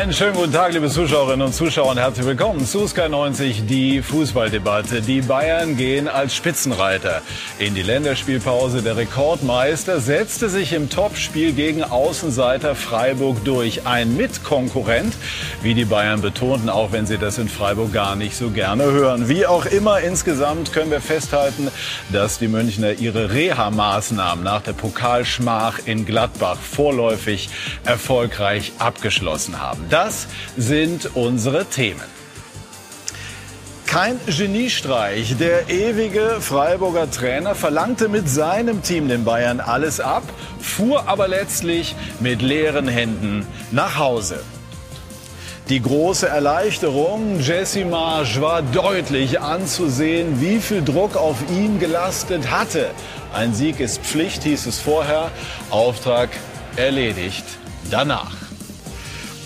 Einen schönen guten Tag, liebe Zuschauerinnen und Zuschauer und herzlich willkommen zu Sky 90, die Fußballdebatte. Die Bayern gehen als Spitzenreiter in die Länderspielpause. Der Rekordmeister setzte sich im Topspiel gegen Außenseiter Freiburg durch. Ein Mitkonkurrent, wie die Bayern betonten, auch wenn sie das in Freiburg gar nicht so gerne hören. Wie auch immer, insgesamt können wir festhalten, dass die Münchner ihre Reha-Maßnahmen nach der Pokalschmach in Gladbach vorläufig erfolgreich abgeschlossen haben. Das sind unsere Themen. Kein Geniestreich. Der ewige Freiburger Trainer verlangte mit seinem Team den Bayern alles ab, fuhr aber letztlich mit leeren Händen nach Hause. Die große Erleichterung, Jesse Marsch war deutlich anzusehen, wie viel Druck auf ihn gelastet hatte. Ein Sieg ist Pflicht, hieß es vorher, Auftrag erledigt danach.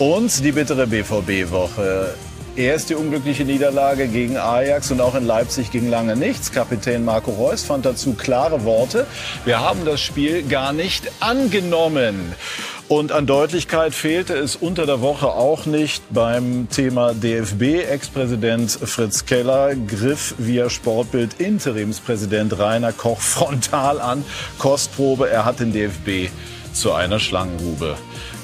Und die bittere BVB-Woche. Erst die unglückliche Niederlage gegen Ajax und auch in Leipzig ging lange nichts. Kapitän Marco Reus fand dazu klare Worte. Wir haben das Spiel gar nicht angenommen. Und an Deutlichkeit fehlte es unter der Woche auch nicht beim Thema DFB. Ex-Präsident Fritz Keller griff via Sportbild Interimspräsident Rainer Koch frontal an. Kostprobe, er hat den DFB zu einer Schlangengrube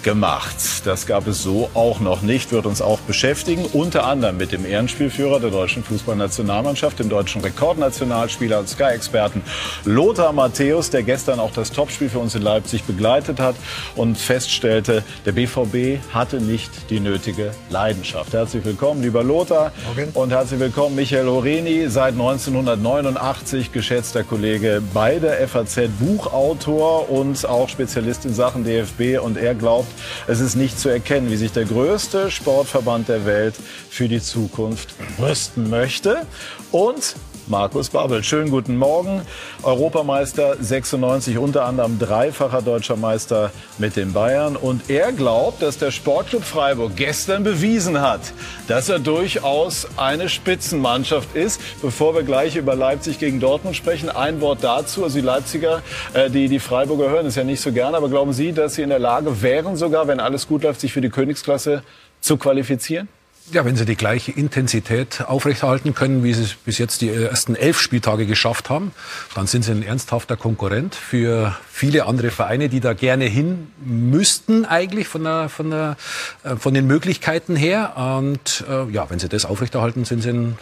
gemacht. Das gab es so auch noch nicht, wird uns auch beschäftigen, unter anderem mit dem Ehrenspielführer der deutschen Fußballnationalmannschaft, dem deutschen Rekordnationalspieler und Sky-Experten Lothar Matthäus, der gestern auch das Topspiel für uns in Leipzig begleitet hat und feststellte, der BVB hatte nicht die nötige Leidenschaft. Herzlich willkommen, lieber Lothar Morgen. und herzlich willkommen Michael Horeni, seit 1989 geschätzter Kollege bei der FAZ, Buchautor und auch Spezialist in Sachen DFB und er glaubt, es ist nicht zu erkennen, wie sich der größte Sportverband der Welt für die Zukunft rüsten möchte. Und Markus Babbel. Schönen guten Morgen. Europameister 96, unter anderem dreifacher deutscher Meister mit den Bayern. Und er glaubt, dass der Sportclub Freiburg gestern bewiesen hat, dass er durchaus eine Spitzenmannschaft ist. Bevor wir gleich über Leipzig gegen Dortmund sprechen, ein Wort dazu. Also die Leipziger, äh, die die Freiburger hören, ist ja nicht so gerne. Aber glauben Sie, dass sie in der Lage wären, sogar, wenn alles gut läuft, sich für die Königsklasse zu qualifizieren? Ja, wenn sie die gleiche Intensität aufrechterhalten können, wie sie es bis jetzt die ersten elf Spieltage geschafft haben, dann sind sie ein ernsthafter Konkurrent für viele andere Vereine, die da gerne hin müssten eigentlich von, der, von, der, äh, von den Möglichkeiten her. Und äh, ja, wenn sie das aufrechterhalten, sind sie ein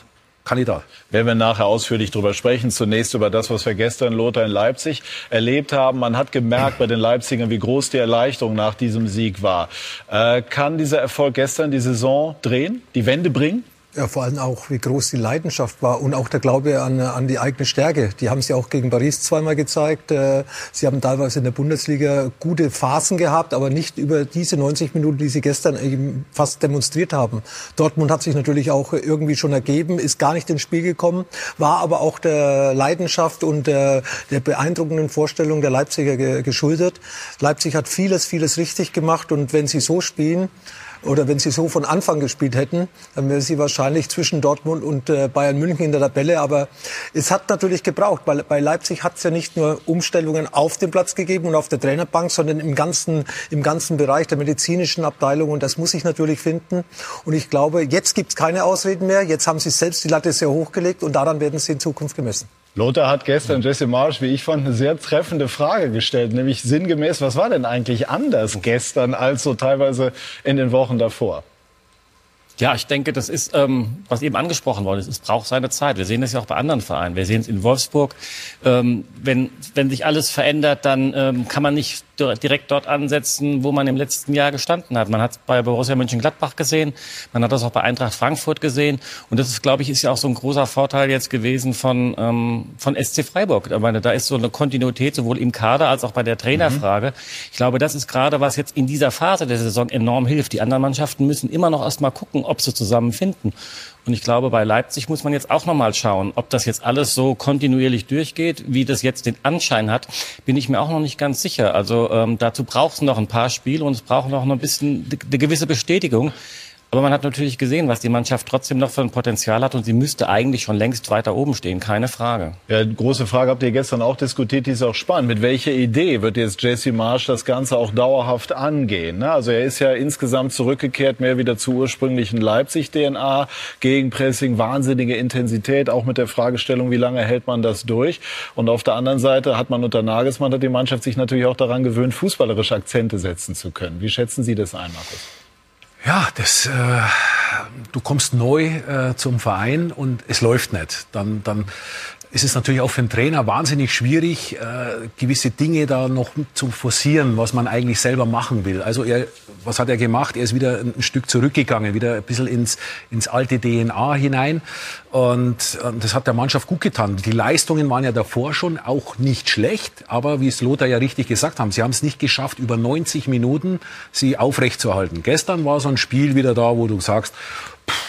Kandidat. Werden wir nachher ausführlich darüber sprechen. Zunächst über das, was wir gestern Lothar in Leipzig erlebt haben. Man hat gemerkt bei den Leipzigern, wie groß die Erleichterung nach diesem Sieg war. Äh, kann dieser Erfolg gestern die Saison drehen, die Wende bringen? Ja, vor allem auch, wie groß die Leidenschaft war und auch der Glaube an, an die eigene Stärke. Die haben sie auch gegen Paris zweimal gezeigt. Äh, sie haben teilweise in der Bundesliga gute Phasen gehabt, aber nicht über diese 90 Minuten, die sie gestern eben fast demonstriert haben. Dortmund hat sich natürlich auch irgendwie schon ergeben, ist gar nicht ins Spiel gekommen, war aber auch der Leidenschaft und der, der beeindruckenden Vorstellung der Leipziger geschuldet. Leipzig hat vieles, vieles richtig gemacht und wenn sie so spielen, oder wenn sie so von Anfang gespielt hätten, dann wäre sie wahrscheinlich zwischen Dortmund und äh, Bayern München in der Tabelle. Aber es hat natürlich gebraucht. Bei, bei Leipzig hat es ja nicht nur Umstellungen auf dem Platz gegeben und auf der Trainerbank, sondern im ganzen, im ganzen Bereich der medizinischen Abteilung. Und das muss ich natürlich finden. Und ich glaube, jetzt gibt es keine Ausreden mehr. Jetzt haben sie selbst die Latte sehr hochgelegt und daran werden sie in Zukunft gemessen. Lothar hat gestern Jesse Marsch, wie ich fand, eine sehr treffende Frage gestellt, nämlich sinngemäß, was war denn eigentlich anders gestern als so teilweise in den Wochen davor? Ja, ich denke, das ist, ähm, was eben angesprochen worden ist, es braucht seine Zeit. Wir sehen das ja auch bei anderen Vereinen. Wir sehen es in Wolfsburg. Ähm, wenn, wenn sich alles verändert, dann ähm, kann man nicht direkt dort ansetzen, wo man im letzten Jahr gestanden hat. Man hat es bei Borussia Mönchengladbach gesehen, man hat das auch bei Eintracht Frankfurt gesehen. Und das ist, glaube ich, ist ja auch so ein großer Vorteil jetzt gewesen von, ähm, von SC Freiburg. Ich meine, da ist so eine Kontinuität sowohl im Kader als auch bei der Trainerfrage. Mhm. Ich glaube, das ist gerade, was jetzt in dieser Phase der Saison enorm hilft. Die anderen Mannschaften müssen immer noch erst mal gucken, ob sie zusammenfinden. Und ich glaube, bei Leipzig muss man jetzt auch nochmal schauen, ob das jetzt alles so kontinuierlich durchgeht, wie das jetzt den Anschein hat, bin ich mir auch noch nicht ganz sicher. Also ähm, dazu braucht es noch ein paar Spiele und es braucht noch ein bisschen eine gewisse Bestätigung. Aber man hat natürlich gesehen, was die Mannschaft trotzdem noch für ein Potenzial hat und sie müsste eigentlich schon längst weiter oben stehen, keine Frage. Ja, große Frage habt ihr gestern auch diskutiert, die ist auch spannend. Mit welcher Idee wird jetzt Jesse Marsch das Ganze auch dauerhaft angehen? Ne? Also er ist ja insgesamt zurückgekehrt, mehr wieder zur ursprünglichen Leipzig-DNA, Gegenpressing, wahnsinnige Intensität, auch mit der Fragestellung, wie lange hält man das durch? Und auf der anderen Seite hat man unter Nagelsmann, hat die Mannschaft sich natürlich auch daran gewöhnt, fußballerische Akzente setzen zu können. Wie schätzen Sie das ein, Markus? Ja, das, äh, du kommst neu äh, zum Verein und es läuft nicht. Dann, dann ist es natürlich auch für einen Trainer wahnsinnig schwierig, äh, gewisse Dinge da noch zu forcieren, was man eigentlich selber machen will. Also er, was hat er gemacht? Er ist wieder ein Stück zurückgegangen, wieder ein bisschen ins, ins alte DNA hinein. Und, und das hat der Mannschaft gut getan. Die Leistungen waren ja davor schon auch nicht schlecht, aber wie es Lothar ja richtig gesagt haben, sie haben es nicht geschafft, über 90 Minuten sie aufrechtzuerhalten. Gestern war so ein Spiel wieder da, wo du sagst,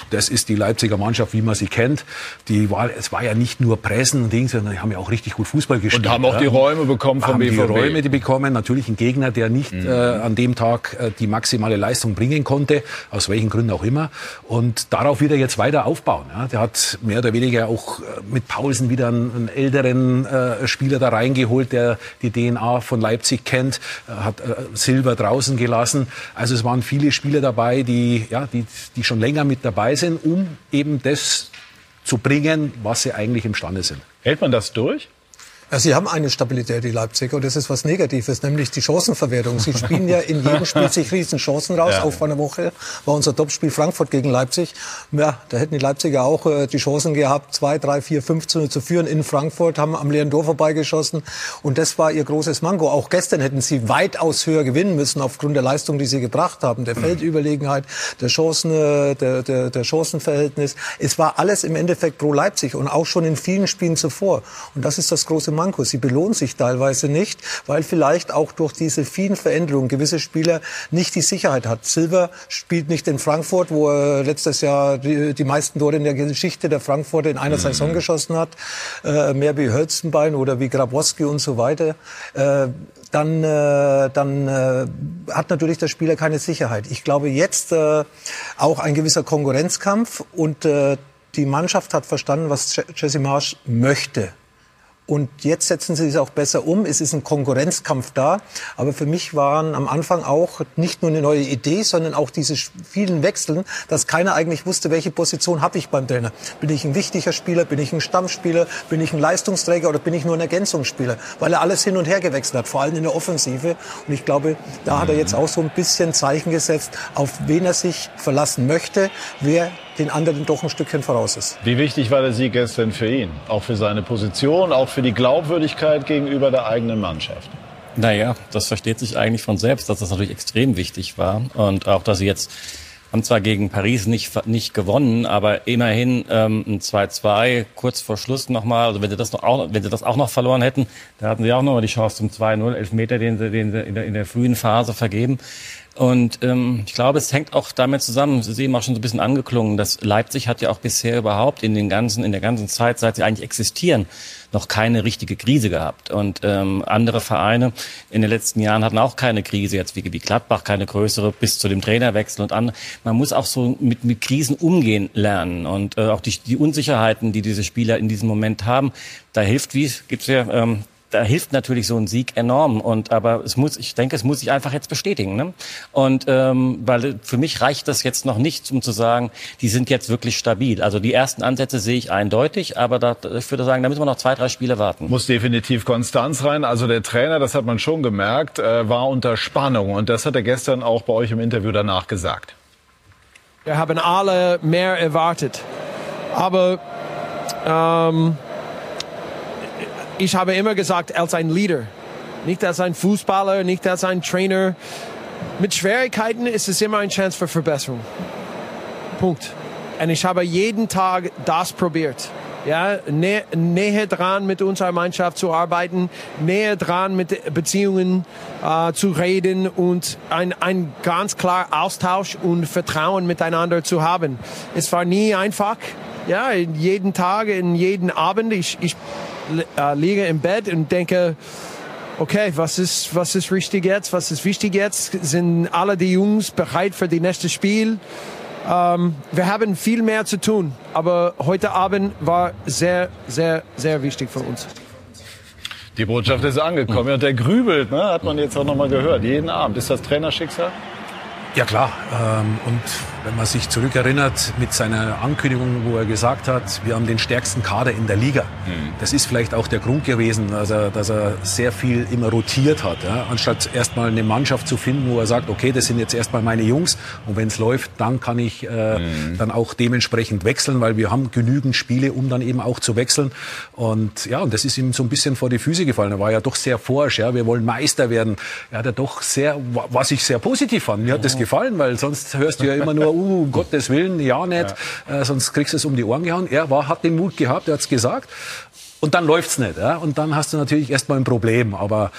das ist die Leipziger Mannschaft, wie man sie kennt. Die war, es war ja nicht nur Pressen und Dings, sondern die haben ja auch richtig gut Fußball gespielt. Und haben auch die Räume bekommen vom haben BVB. die Räume die bekommen. Natürlich ein Gegner, der nicht mhm. äh, an dem Tag äh, die maximale Leistung bringen konnte, aus welchen Gründen auch immer. Und darauf wird er jetzt weiter aufbauen. Ja. Der hat mehr oder weniger auch äh, mit Pausen wieder einen, einen älteren äh, Spieler da reingeholt, der die DNA von Leipzig kennt, äh, hat äh, Silber draußen gelassen. Also es waren viele Spieler dabei, die, ja, die, die schon länger mit dabei sind, um eben das zu bringen, was sie eigentlich imstande sind. Hält man das durch? Ja, sie haben eine Stabilität, die Leipziger, und das ist was Negatives, nämlich die Chancenverwertung. Sie spielen ja in jedem Spiel sich riesen Chancen raus. Ja. Auch vor einer Woche war unser Topspiel Frankfurt gegen Leipzig. Ja, da hätten die Leipziger auch äh, die Chancen gehabt, zwei, drei, vier, fünf zu, zu führen in Frankfurt, haben am leeren Tor vorbeigeschossen. Und das war ihr großes Mango. Auch gestern hätten sie weitaus höher gewinnen müssen aufgrund der Leistung, die sie gebracht haben, der Feldüberlegenheit, der Chancen, äh, der, der, der Chancenverhältnis. Es war alles im Endeffekt pro Leipzig und auch schon in vielen Spielen zuvor. Und das ist das große Manko. Sie belohnt sich teilweise nicht, weil vielleicht auch durch diese vielen Veränderungen gewisse Spieler nicht die Sicherheit hat. Silver spielt nicht in Frankfurt, wo er letztes Jahr die, die meisten Tore in der Geschichte der Frankfurter in einer mhm. Saison geschossen hat. Äh, mehr wie Hölzenbein oder wie Grabowski und so weiter. Äh, dann, äh, dann äh, hat natürlich der Spieler keine Sicherheit. Ich glaube jetzt äh, auch ein gewisser Konkurrenzkampf und äh, die Mannschaft hat verstanden, was Jesse Marsch möchte. Und jetzt setzen sie es auch besser um. Es ist ein Konkurrenzkampf da. Aber für mich waren am Anfang auch nicht nur eine neue Idee, sondern auch diese vielen Wechseln, dass keiner eigentlich wusste, welche Position habe ich beim Trainer. Bin ich ein wichtiger Spieler? Bin ich ein Stammspieler? Bin ich ein Leistungsträger oder bin ich nur ein Ergänzungsspieler? Weil er alles hin und her gewechselt hat, vor allem in der Offensive. Und ich glaube, da hat er jetzt auch so ein bisschen Zeichen gesetzt, auf wen er sich verlassen möchte, wer den anderen doch ein Stückchen voraus ist. Wie wichtig war der Sieg gestern für ihn? Auch für seine Position, auch für die Glaubwürdigkeit gegenüber der eigenen Mannschaft? Naja, das versteht sich eigentlich von selbst, dass das natürlich extrem wichtig war. Und auch, dass sie jetzt haben zwar gegen Paris nicht, nicht gewonnen, aber immerhin ähm, ein 2-2 kurz vor Schluss nochmal. Also wenn sie das noch auch, wenn sie das auch noch verloren hätten, da hatten sie auch nochmal die Chance zum 2-0, Elfmeter, den sie, den sie in, der, in der frühen Phase vergeben. Und ähm, ich glaube, es hängt auch damit zusammen, Sie sehen auch schon so ein bisschen angeklungen, dass Leipzig hat ja auch bisher überhaupt in den ganzen, in der ganzen Zeit, seit sie eigentlich existieren, noch keine richtige Krise gehabt. Und ähm, andere Vereine in den letzten Jahren hatten auch keine Krise, jetzt wie, wie Gladbach keine größere, bis zu dem Trainerwechsel und andere. Man muss auch so mit, mit Krisen umgehen lernen. Und äh, auch die, die Unsicherheiten, die diese Spieler in diesem Moment haben, da hilft, wie es gibt ja ähm, da hilft natürlich so ein Sieg enorm. Und aber es muss, ich denke, es muss sich einfach jetzt bestätigen. Ne? Und ähm, weil für mich reicht das jetzt noch nicht, um zu sagen, die sind jetzt wirklich stabil. Also die ersten Ansätze sehe ich eindeutig, aber da, ich würde sagen, da müssen wir noch zwei, drei Spiele warten. Muss definitiv Konstanz rein. Also der Trainer, das hat man schon gemerkt, äh, war unter Spannung und das hat er gestern auch bei euch im Interview danach gesagt. Wir haben alle mehr erwartet, aber ähm, ich habe immer gesagt, als ein Leader, nicht als ein Fußballer, nicht als ein Trainer. Mit Schwierigkeiten ist es immer eine Chance für Verbesserung. Punkt. Und ich habe jeden Tag das probiert. Ja, nä näher dran mit unserer Mannschaft zu arbeiten, näher dran mit Beziehungen äh, zu reden und ein, ein ganz klar Austausch und Vertrauen miteinander zu haben. Es war nie einfach. Ja, jeden Tag, jeden Abend. Ich, ich liege im Bett und denke, okay, was ist, was ist richtig jetzt, was ist wichtig jetzt? Sind alle die Jungs bereit für das nächste Spiel? Ähm, wir haben viel mehr zu tun, aber heute Abend war sehr, sehr, sehr wichtig für uns. Die Botschaft ist angekommen. Und der grübelt, ne? hat man jetzt auch noch mal gehört. Jeden Abend. Ist das Trainerschicksal? Ja klar. Ähm, und wenn man sich zurückerinnert mit seiner Ankündigung, wo er gesagt hat, wir haben den stärksten Kader in der Liga. Mhm. Das ist vielleicht auch der Grund gewesen, dass er, dass er sehr viel immer rotiert hat. Ja? Anstatt erstmal eine Mannschaft zu finden, wo er sagt, okay, das sind jetzt erstmal meine Jungs und wenn es läuft, dann kann ich äh, mhm. dann auch dementsprechend wechseln, weil wir haben genügend Spiele, um dann eben auch zu wechseln. Und ja, und das ist ihm so ein bisschen vor die Füße gefallen. Er war ja doch sehr forsch, ja, wir wollen Meister werden. Er hat ja doch sehr, was ich sehr positiv fand. Mir hat das gefallen, weil sonst hörst du ja immer nur uh, um Gottes Willen, ja nicht, ja. Äh, sonst kriegst du es um die Ohren gehauen. Er war, hat den Mut gehabt, er hat es gesagt. Und dann läuft's nicht. Ja? Und dann hast du natürlich erstmal ein Problem. Aber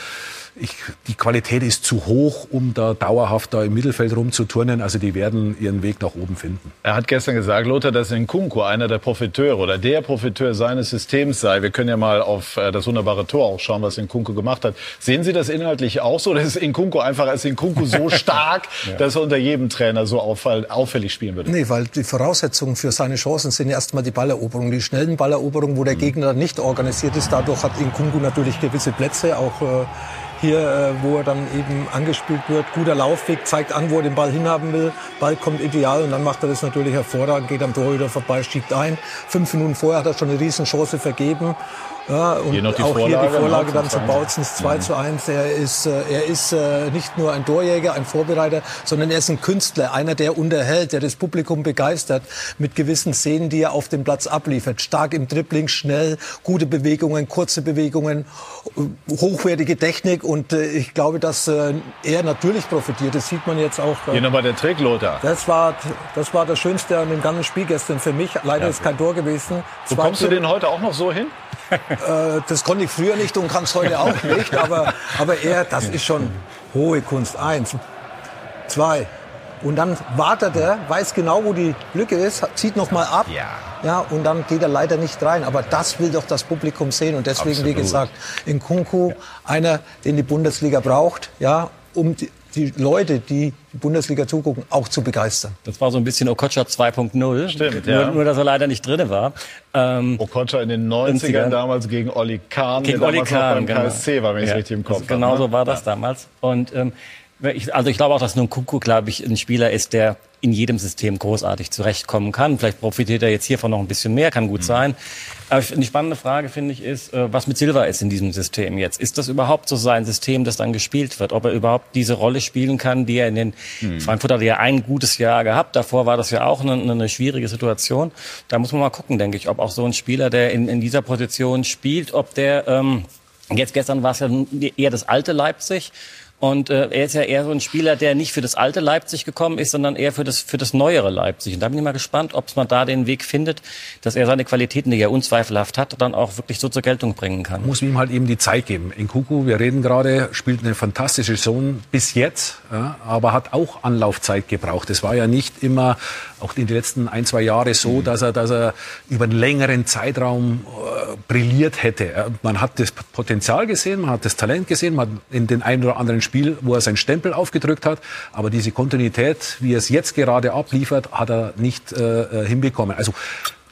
ich, die Qualität ist zu hoch, um da dauerhaft da im Mittelfeld rumzuturnen. Also die werden ihren Weg nach oben finden. Er hat gestern gesagt, Lothar, dass Nkunku einer der Profiteure oder der Profiteur seines Systems sei. Wir können ja mal auf äh, das wunderbare Tor auch schauen, was Nkunku gemacht hat. Sehen Sie das inhaltlich auch so? Oder ist Nkunku einfach als Nkunku so stark, ja. dass er unter jedem Trainer so auffällig spielen würde? Nee, weil die Voraussetzungen für seine Chancen sind erstmal die Balleroberung. Die schnellen Balleroberungen, wo der mhm. Gegner nicht organisiert ist. Dadurch hat Nkunku natürlich gewisse Plätze, auch äh, hier, äh, wo er dann eben angespielt wird. Guter Laufweg, zeigt an, wo er den Ball hinhaben will. Ball kommt ideal und dann macht er das natürlich hervorragend, geht am Torhüter vorbei, schiebt ein. Fünf Minuten vorher hat er schon eine Riesenchance vergeben. Ja, und hier auch Vorlage, hier die Vorlage dann zu Bautzens 2 mhm. zu 1. Er ist, äh, er ist äh, nicht nur ein Torjäger, ein Vorbereiter, sondern er ist ein Künstler, einer, der unterhält, der das Publikum begeistert mit gewissen Szenen, die er auf dem Platz abliefert. Stark im Dribbling, schnell, gute Bewegungen, kurze Bewegungen, hochwertige Technik und äh, ich glaube, dass er natürlich profitiert. Das sieht man jetzt auch. Hier nochmal der Trick, Lothar. Das war, das war das Schönste an dem ganzen Spiel gestern für mich. Leider ja. ist kein Tor gewesen. Wo kommst du den heute auch noch so hin? Äh, das konnte ich früher nicht und kann es heute auch nicht. Aber, aber er, das ist schon hohe Kunst. Eins, zwei. Und dann wartet er, weiß genau, wo die Lücke ist, zieht noch mal ab. Ja. Ja, und dann geht er leider nicht rein. Aber das will doch das Publikum sehen. Und deswegen, Absolut. wie gesagt, in Kunku, einer, den die Bundesliga braucht, ja, um die, die Leute, die die Bundesliga zugucken, auch zu begeistern. Das war so ein bisschen Okocha 2.0. Stimmt, ja. Nur, nur, dass er leider nicht drin war. Ähm, Okocha in den 90ern damals gegen Olli Kahn, gegen Olli Kahn, beim KSC genau. war, wenn ich ja, richtig im Kopf habe. Genau so ne? war das ja. damals. Und ähm, ich, also ich glaube auch, dass Nkunku, glaube ich, ein Spieler ist, der in jedem System großartig zurechtkommen kann. Vielleicht profitiert er jetzt hiervon noch ein bisschen mehr, kann gut mhm. sein. Aber eine spannende Frage, finde ich, ist, äh, was mit Silva ist in diesem System jetzt. Ist das überhaupt so sein System, das dann gespielt wird? Ob er überhaupt diese Rolle spielen kann, die er in den mhm. Frankfurt hat ja ein gutes Jahr gehabt. Davor war das ja auch eine, eine schwierige Situation. Da muss man mal gucken, denke ich, ob auch so ein Spieler, der in, in dieser Position spielt, ob der ähm, Jetzt gestern war es ja eher das alte Leipzig. Und äh, er ist ja eher so ein Spieler, der nicht für das alte Leipzig gekommen ist, sondern eher für das, für das neuere Leipzig. Und da bin ich mal gespannt, ob man da den Weg findet, dass er seine Qualitäten, die er unzweifelhaft hat, dann auch wirklich so zur Geltung bringen kann. Muss ihm halt eben die Zeit geben. In Kuku, wir reden gerade, spielt eine fantastische Saison bis jetzt, ja, aber hat auch Anlaufzeit gebraucht. Es war ja nicht immer, auch in den letzten ein, zwei Jahre so, mhm. dass er, dass er über einen längeren Zeitraum äh, brilliert hätte. Man hat das Potenzial gesehen, man hat das Talent gesehen, man hat in den einen oder anderen Spiel, wo er seinen Stempel aufgedrückt hat. Aber diese Kontinuität, wie er es jetzt gerade abliefert, hat er nicht äh, äh hinbekommen. Also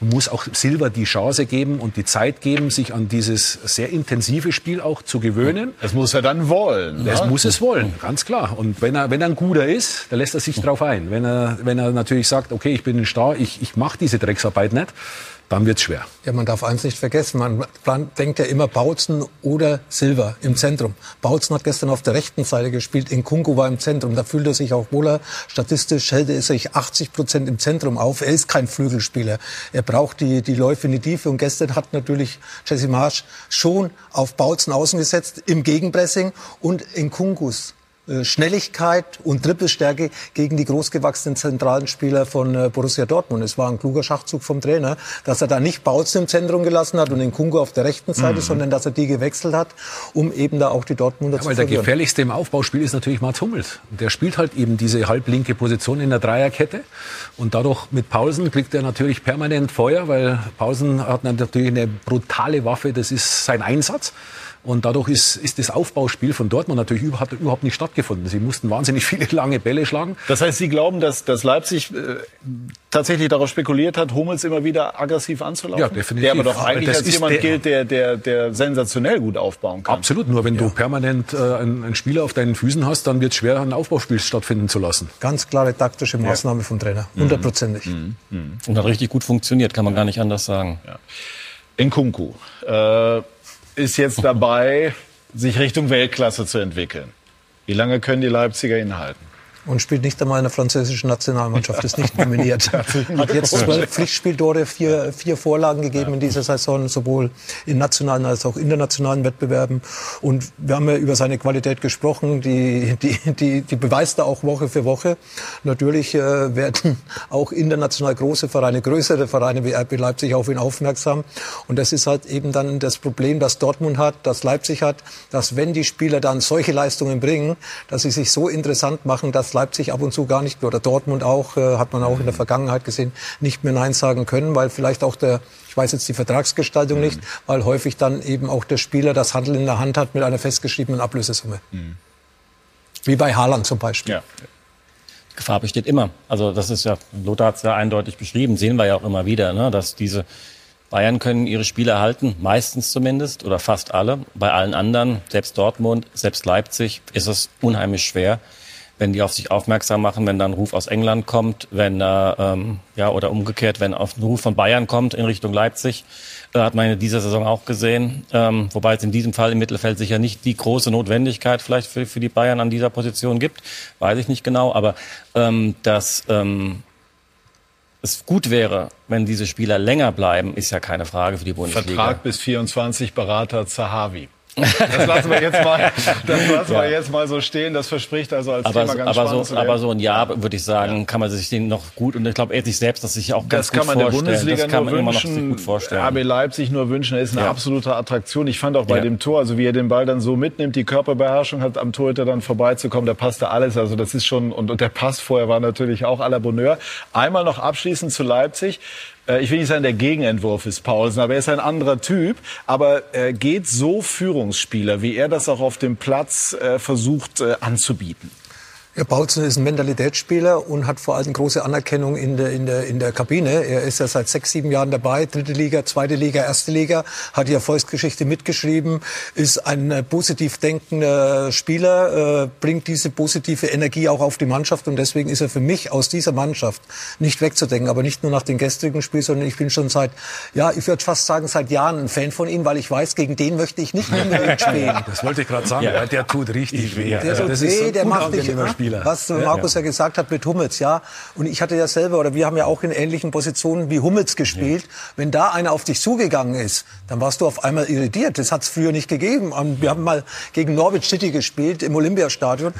muss auch Silva die Chance geben und die Zeit geben, sich an dieses sehr intensive Spiel auch zu gewöhnen. Das muss er dann wollen. Das ne? muss es wollen, ganz klar. Und wenn er, wenn er ein guter ist, dann lässt er sich drauf ein. Wenn er, wenn er natürlich sagt, okay, ich bin ein Star, ich, ich mache diese Drecksarbeit nicht, dann wird's schwer. Ja, man darf eins nicht vergessen. Man denkt ja immer Bautzen oder Silva im Zentrum. Bautzen hat gestern auf der rechten Seite gespielt. In Kunku war im Zentrum. Da fühlt er sich auch wohler. Statistisch hält er sich 80 Prozent im Zentrum auf. Er ist kein Flügelspieler. Er braucht die, die Läufe in die Tiefe. Und gestern hat natürlich Jesse Marsch schon auf Bautzen außen gesetzt im Gegenpressing und in Kunkus Schnelligkeit und Trippelstärke gegen die großgewachsenen zentralen Spieler von äh, Borussia Dortmund. Es war ein kluger Schachzug vom Trainer, dass er da nicht Bautz im Zentrum gelassen hat und den Kungo auf der rechten Seite, mhm. sondern dass er die gewechselt hat, um eben da auch die Dortmunder ja, zu weil verlieren. der gefährlichste im Aufbauspiel ist natürlich Mats Hummels. Der spielt halt eben diese halblinke Position in der Dreierkette und dadurch mit Paulsen kriegt er natürlich permanent Feuer, weil Paulsen hat natürlich eine brutale Waffe, das ist sein Einsatz. Und dadurch ist, ist das Aufbauspiel von Dortmund natürlich überhaupt, überhaupt nicht stattgefunden. Sie mussten wahnsinnig viele lange Bälle schlagen. Das heißt, Sie glauben, dass, dass Leipzig äh, tatsächlich darauf spekuliert hat, Hummels immer wieder aggressiv anzulaufen? Ja, definitiv. Der aber doch eigentlich Das als jemand der- gilt, der, der, der sensationell gut aufbauen kann. Absolut. Nur wenn du permanent äh, einen, einen Spieler auf deinen Füßen hast, dann wird es schwer, ein Aufbauspiel stattfinden zu lassen. Ganz klare taktische Maßnahme vom Trainer. Hundertprozentig. Und hat richtig gut funktioniert, kann man gar nicht anders sagen. Nkunku äh, ist jetzt dabei, sich Richtung Weltklasse zu entwickeln. Wie lange können die Leipziger ihn halten? Und spielt nicht einmal in der französischen Nationalmannschaft, ist nicht nominiert. Hat jetzt zwölf Pflichtspieltore, vier, vier Vorlagen gegeben in dieser Saison, sowohl in nationalen als auch internationalen Wettbewerben. Und wir haben ja über seine Qualität gesprochen, die, die, die, die beweist er auch Woche für Woche. Natürlich äh, werden auch international große Vereine, größere Vereine wie RB Leipzig auf ihn aufmerksam. Und das ist halt eben dann das Problem, das Dortmund hat, das Leipzig hat, dass wenn die Spieler dann solche Leistungen bringen, dass sie sich so interessant machen, dass Leipzig ab und zu gar nicht, oder Dortmund auch, äh, hat man auch in der Vergangenheit gesehen, nicht mehr Nein sagen können, weil vielleicht auch der, ich weiß jetzt die Vertragsgestaltung nicht, weil häufig dann eben auch der Spieler das Handel in der Hand hat mit einer festgeschriebenen Ablösesumme. Wie bei Haaland zum Beispiel. Ja. Gefahr besteht immer. Also das ist ja, Lothar hat es ja eindeutig beschrieben, sehen wir ja auch immer wieder, ne, dass diese Bayern können ihre Spiele halten, meistens zumindest oder fast alle. Bei allen anderen, selbst Dortmund, selbst Leipzig, ist es unheimlich schwer, wenn die auf sich aufmerksam machen, wenn da ein Ruf aus England kommt, wenn äh, ähm, ja oder umgekehrt, wenn auf ein Ruf von Bayern kommt in Richtung Leipzig, äh, hat man in dieser Saison auch gesehen. Ähm, wobei es in diesem Fall im Mittelfeld sicher nicht die große Notwendigkeit vielleicht für, für die Bayern an dieser Position gibt, weiß ich nicht genau, aber ähm, dass ähm, es gut wäre, wenn diese Spieler länger bleiben, ist ja keine Frage für die Bundesliga. Vertrag bis 24, Berater Zahavi. Das lassen wir jetzt mal, das lassen wir jetzt mal so stehen. Das verspricht also als aber, Thema ganz aber, spannend so, aber so ein Jahr, würde ich sagen, kann man sich den noch gut, und ich glaube, er sich selbst das sich auch ganz Das kann gut man der vorstellen. Bundesliga das kann nur man immer noch wünschen. gut vorstellen. RB Leipzig nur wünschen. Er ist eine Ja. absolute Attraktion. Ich fand auch bei Ja. dem Tor, also wie er den Ball dann so mitnimmt, die Körperbeherrschung hat am Torhüter dann vorbeizukommen, da passte alles. Also das ist schon, und, und der Pass vorher war natürlich auch à la Bonheur. Einmal noch abschließend zu Leipzig. Äh, Ich will nicht sagen, der Gegenentwurf ist Paulsen, aber er ist ein anderer Typ. Aber äh, geht so Führungsspieler, wie er das auch auf dem Platz äh, versucht äh, anzubieten? Ja, Paulsen ist ein Mentalitätsspieler und hat vor allem große Anerkennung in der, in, der, in der Kabine. Er ist ja seit sechs, sieben Jahren dabei, dritte Liga, zweite Liga, erste Liga, hat die Erfolgsgeschichte mitgeschrieben, ist ein äh, positiv denkender Spieler, äh, bringt diese positive Energie auch auf die Mannschaft und deswegen ist er für mich aus dieser Mannschaft nicht wegzudenken. Aber nicht nur nach dem gestrigen Spiel, sondern ich bin schon seit, ja, ich würde fast sagen, seit Jahren ein Fan von ihm, weil ich weiß, gegen den möchte ich nicht unbedingt spielen. Das wollte ich gerade sagen. Ja. Der tut richtig weh. Der Also tut das weh, ist so ein der macht dich, Spieler. was Markus ja. gesagt hat mit Hummels, ja. Und ich hatte ja selber, oder wir haben ja auch in ähnlichen Positionen wie Hummels gespielt. Wenn da einer auf dich zugegangen ist, dann warst du auf einmal irritiert. Das hat es früher nicht gegeben. Wir haben mal gegen Norwich City gespielt im Olympiastadion.